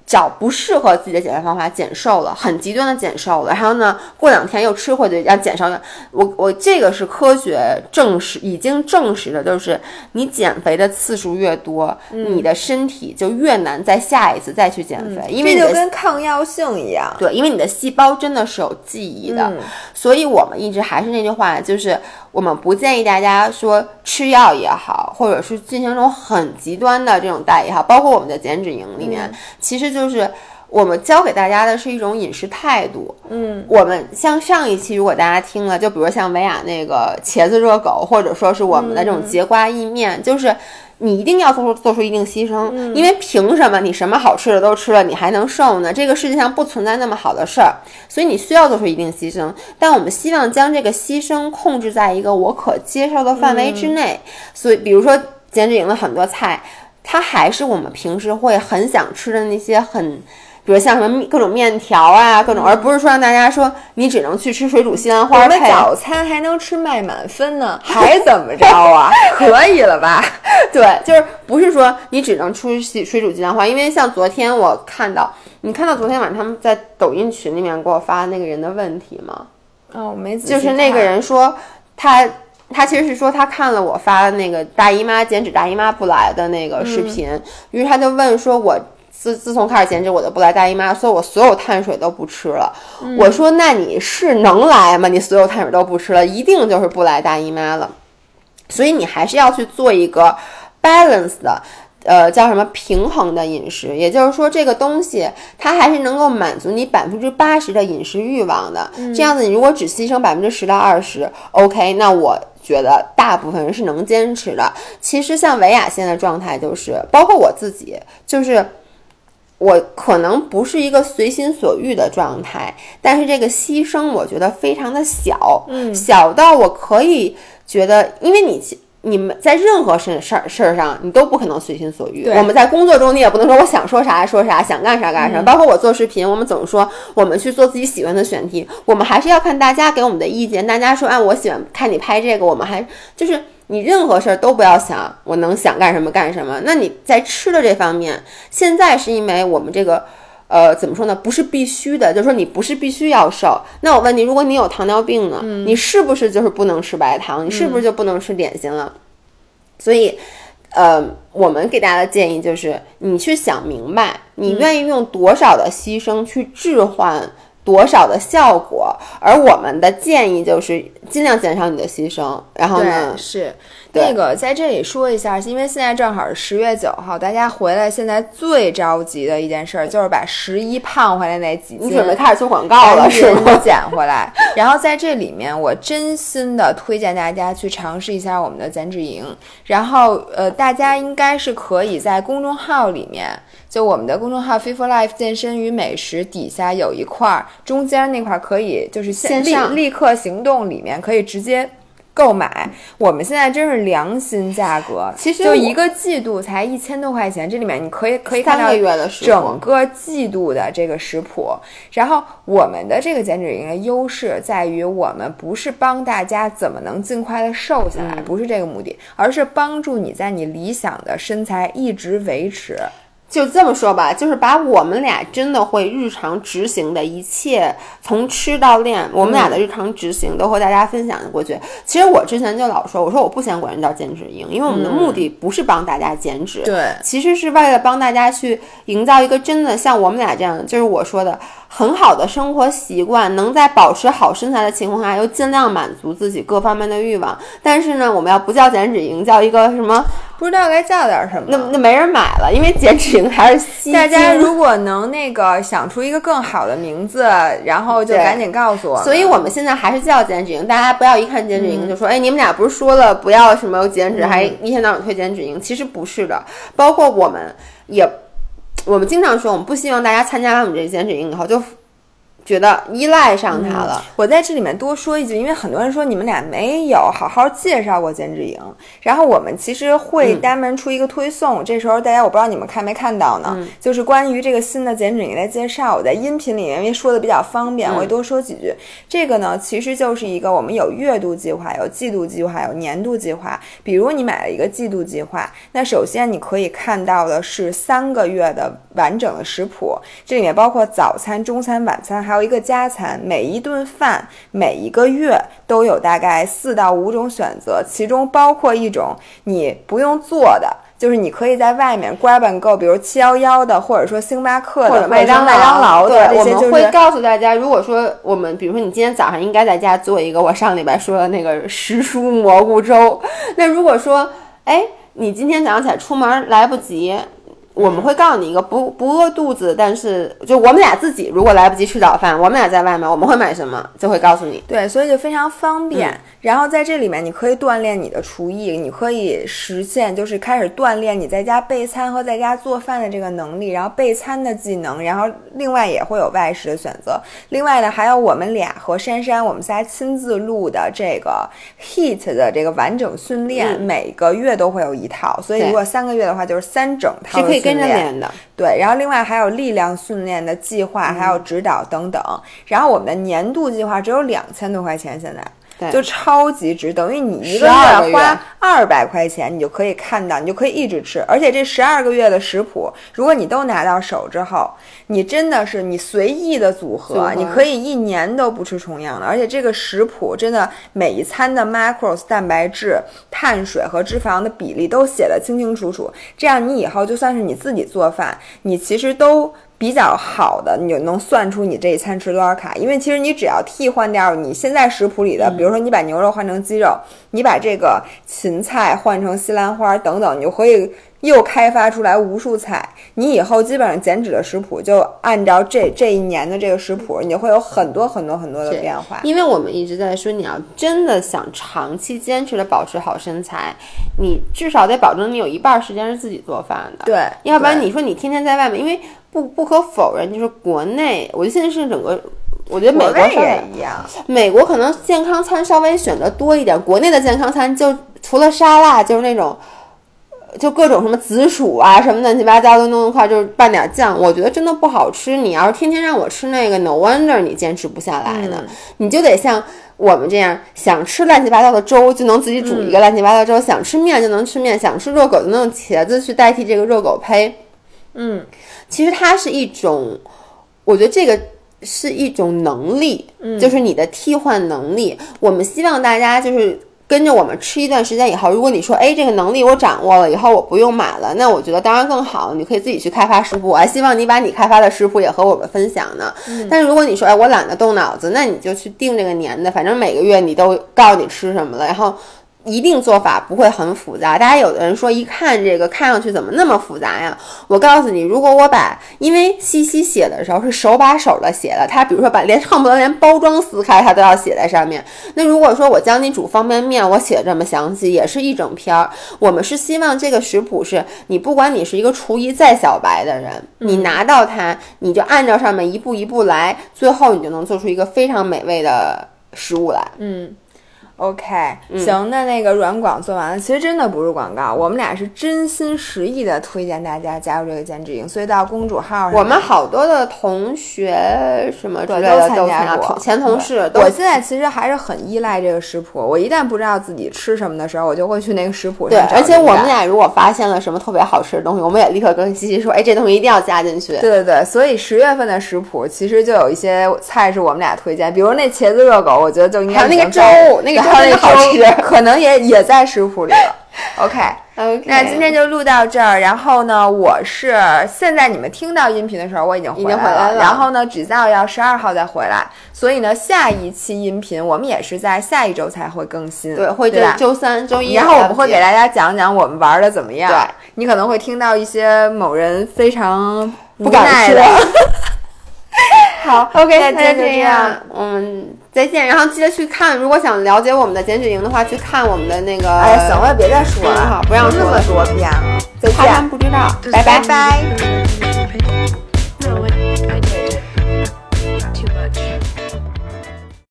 找不适合自己的减肥方法减瘦了，很极端的减瘦了，然后呢，过两天又吃回去要减瘦。我我这个是科学证实，已经证实的，就是你减肥的次数越多，你的身体就越难在下一次再去减肥，因为这就跟抗药性一样。对，因为你的细胞真的是有记忆的，嗯所以我们一直还是那句话，就是我们不建议大家说吃药也好，或者是进行这种很极端的这种代也好，包括我们的减脂营里面，其实就是。我们教给大家的是一种饮食态度。嗯，我们像上一期，如果大家听了，就比如像维亚那个茄子热狗，或者说是我们的这种节瓜意面，就是你一定要做出做出一定牺牲，因为凭什么你什么好吃的都吃了，你还能瘦呢？这个世界上不存在那么好的事儿，所以你需要做出一定牺牲。但我们希望将这个牺牲控制在一个我可接受的范围之内。所以，比如说减脂营的很多菜，它还是我们平时会很想吃的那些很。比如像什么各种面条啊，各种，而不是说让大家说你只能去吃水煮西兰花我们。早餐还能吃麦满分呢，[laughs] 还怎么着啊？[laughs] 可以了吧？对，就是不是说你只能吃西水煮西兰花，因为像昨天我看到，你看到昨天晚上他们在抖音群里面给我发那个人的问题吗？哦，我没仔细就是那个人说他。他其实是说他看了我发的那个大姨妈减脂大姨妈不来的那个视频，于是他就问说，我自自从开始减脂，我就不来大姨妈，所以我所有碳水都不吃了。我说那你是能来吗？你所有碳水都不吃了，一定就是不来大姨妈了。所以你还是要去做一个 balance 的。呃，叫什么平衡的饮食？也就是说，这个东西它还是能够满足你百分之八十的饮食欲望的。这样子，你如果只牺牲百分之十到二十，OK，那我觉得大部分人是能坚持的。其实像维亚现在的状态就是，包括我自己，就是我可能不是一个随心所欲的状态，但是这个牺牲我觉得非常的小，嗯小到我可以觉得，因为你其。你们在任何事事儿事儿上，你都不可能随心所欲。我们在工作中，你也不能说我想说啥说啥，想干啥干啥。包括我做视频，我们总说我们去做自己喜欢的选题，我们还是要看大家给我们的意见。大家说，哎，我喜欢看你拍这个，我们还就是你任何事儿都不要想我能想干什么干什么。那你在吃的这方面，现在是因为我们这个。呃，怎么说呢？不是必须的，就是说你不是必须要瘦。那我问你，如果你有糖尿病呢？你是不是就是不能吃白糖？你是不是就不能吃点心了？所以，呃，我们给大家的建议就是，你去想明白，你愿意用多少的牺牲去置换多少的效果。而我们的建议就是尽量减少你的牺牲。然后呢，，是对那个在这里说一下，因为现在正好是十月九号，大家回来现在最着急的一件事儿就是把十一胖回来那几斤。你准备开始做广告了是吗？减回来。然后在这里面，我真心的推荐大家去尝试一下我们的减脂营。然后呃，大家应该是可以在公众号里面，就我们的公众号 “Fit for Life 健身与美食”底下有一块儿，中间那块儿可以就是立线上立刻行动里面可以直接。购买，我们现在真是良心价格，其实就一个季度才一千多块钱，这里面你可以可以看到整个季度的这个食谱。然后我们的这个减脂营的优势在于，我们不是帮大家怎么能尽快的瘦下来，不是这个目的，而是帮助你在你理想的身材一直维持。就这么说吧，就是把我们俩真的会日常执行的一切，从吃到练，我们俩的日常执行都和大家分享过去。其实我之前就老说，我说我不想管人叫减脂营，因为我们的目的不是帮大家减脂，对其实是为了帮大家去营造一个真的像我们俩这样，就是我说的很好的生活习惯，能在保持好身材的情况下，又尽量满足自己各方面的欲望。但是呢，我们要不叫减脂营，叫一个什么？不知道该叫点什么。那那没人买了，因为减脂营还是吸大家如果能那个想出一个更好的名字，然后就赶紧告诉我。所以我们现在还是叫减脂营，大家不要一看减脂嗯营就说，哎，你们俩不是说了不要什么减脂，还一天到晚推减脂营？其实不是的，包括我们也我们经常说，我们不希望大家参加完我们这减脂营以后就觉得依赖上它了。我在这里面多说一句，因为很多人说你们俩没有好好介绍过减脂营，然后我们其实会单门出一个推送，这时候大家我不知道你们看没看到呢，就是关于这个新的减脂营的介绍，我在音频里面因为说的比较方便，我会多说几句。这个呢，其实就是一个我们有月度计划、有季度计划、有年度计划。比如你买了一个季度计划，那首先你可以看到的是三个月的完整的食谱，这里面包括早餐、中餐、晚餐，还有一个加餐，每一顿饭每一个月都有大概四到五种选择，其中包括一种你不用做的，就是你可以在外面 grab and go，比如七幺幺的，或者说星巴克的，或者麦当劳的，对，我们会告诉大家，如果说我们，比如说你今天早上应该在家做一个我上礼拜说的那个时蔬蘑菇粥，那如果说，哎，你今天早上起来出门来不及。我们会告诉你一个不不饿肚子，但是就我们俩自己如果来不及吃早饭，我们俩在外面，我们会买什么就会告诉你。对，所以就非常方便。然后在这里面，你可以锻炼你的厨艺，你可以实现就是开始锻炼你在家备餐和在家做饭的这个能力，然后备餐的技能，然后另外也会有外食的选择。另外呢，还有我们俩和珊珊我们仨亲自录的这个 Heat 的这个完整训练，每个月都会有一套。所以如果三个月的话，就是三整套的。跟着练的，对，然后另外还有力量训练的计划，还有指导等等。然后我们的年度计划只有两千多块钱，现在。就超级值，等于你一个月花二百块钱，你就可以看到，你就可以一直吃。而且这十二个月的食谱，如果你都拿到手之后，你真的是你随意的组合，你可以一年都不吃重样的。而且这个食谱真的每一餐的 macros 蛋白质、碳水和脂肪的比例都写的清清楚楚，这样你以后就算是你自己做饭，你其实都。比较好的，你就能算出你这一餐吃多少卡。因为其实你只要替换掉你现在食谱里的，比如说你把牛肉换成鸡肉，你把这个芹菜换成西兰花等等，你就可以又开发出来无数菜。你以后基本上减脂的食谱就按照这这一年的这个食谱，你会有很多很多很多的变化。因为我们一直在说，你要真的想长期坚持的保持好身材，你至少得保证你有一半时间是自己做饭的。对，要不然你说你天天在外面，因为。不不可否认，就是国内，我觉得现在是整个，我觉得美国也一样。美国可能健康餐稍微选择多一点，国内的健康餐就除了沙拉，就是那种，就各种什么紫薯啊，什么乱七八糟的弄一块，就是拌点酱。我觉得真的不好吃。你要是天天让我吃那个，no wonder 你坚持不下来呢。你就得像我们这样，想吃乱七八糟的粥，就能自己煮一个乱七八糟粥；想吃面就能吃面；想吃热狗就能用茄子去代替这个热狗胚。嗯。其实它是一种，我觉得这个是一种能力，嗯，就是你的替换能力。我们希望大家就是跟着我们吃一段时间以后，如果你说，哎，这个能力我掌握了，以后我不用买了，那我觉得当然更好，你可以自己去开发食谱。我还希望你把你开发的食谱也和我们分享呢。但是如果你说，哎，我懒得动脑子，那你就去定这个年的，反正每个月你都告诉你吃什么了，然后。一定做法不会很复杂。大家有的人说，一看这个看上去怎么那么复杂呀？我告诉你，如果我把，因为西西写的时候是手把手的写的，他比如说把连恨不得连包装撕开，他都要写在上面。那如果说我教你煮方便面，我写的这么详细，也是一整篇儿。我们是希望这个食谱是你不管你是一个厨艺再小白的人，你拿到它，你就按照上面一步一步来，最后你就能做出一个非常美味的食物来。嗯。OK，行，那那个软广做完了，其实真的不是广告，我们俩是真心实意的推荐大家加入这个减脂营，所以到公主号上，我们好多的同学什么之类的都参加过，前同事。我现在其实还是很依赖这个食谱，我一旦不知道自己吃什么的时候，我就会去那个食谱上对，而且我们俩如果发现了什么特别好吃的东西，我们也立刻跟西西说，哎，这东西一定要加进去。对对对，所以十月份的食谱其实就有一些菜是我们俩推荐，比如那茄子热狗，我觉得就应该还有那个粥，那个。还有那好吃，可能也也在食谱里了。OK，OK，[laughs] 那今天就录到这儿。然后呢，我是现在你们听到音频的时候，我已经回来了。然后呢，只造要十二号再回来，所以呢，下一期音频我们也是在下一周才会更新。对，会在周三、周一。然后我们会给大家讲讲我们玩的怎么样。对，你可能会听到一些某人非常不敢说。[laughs] 好，OK，那那就这样样，嗯，再见。然后记得去看，如果想了解我们的减脂营的话，去看我们的那个。哎，行了，别再说嗯了，好不让说那么多遍了，再他们见，不知道，拜拜拜。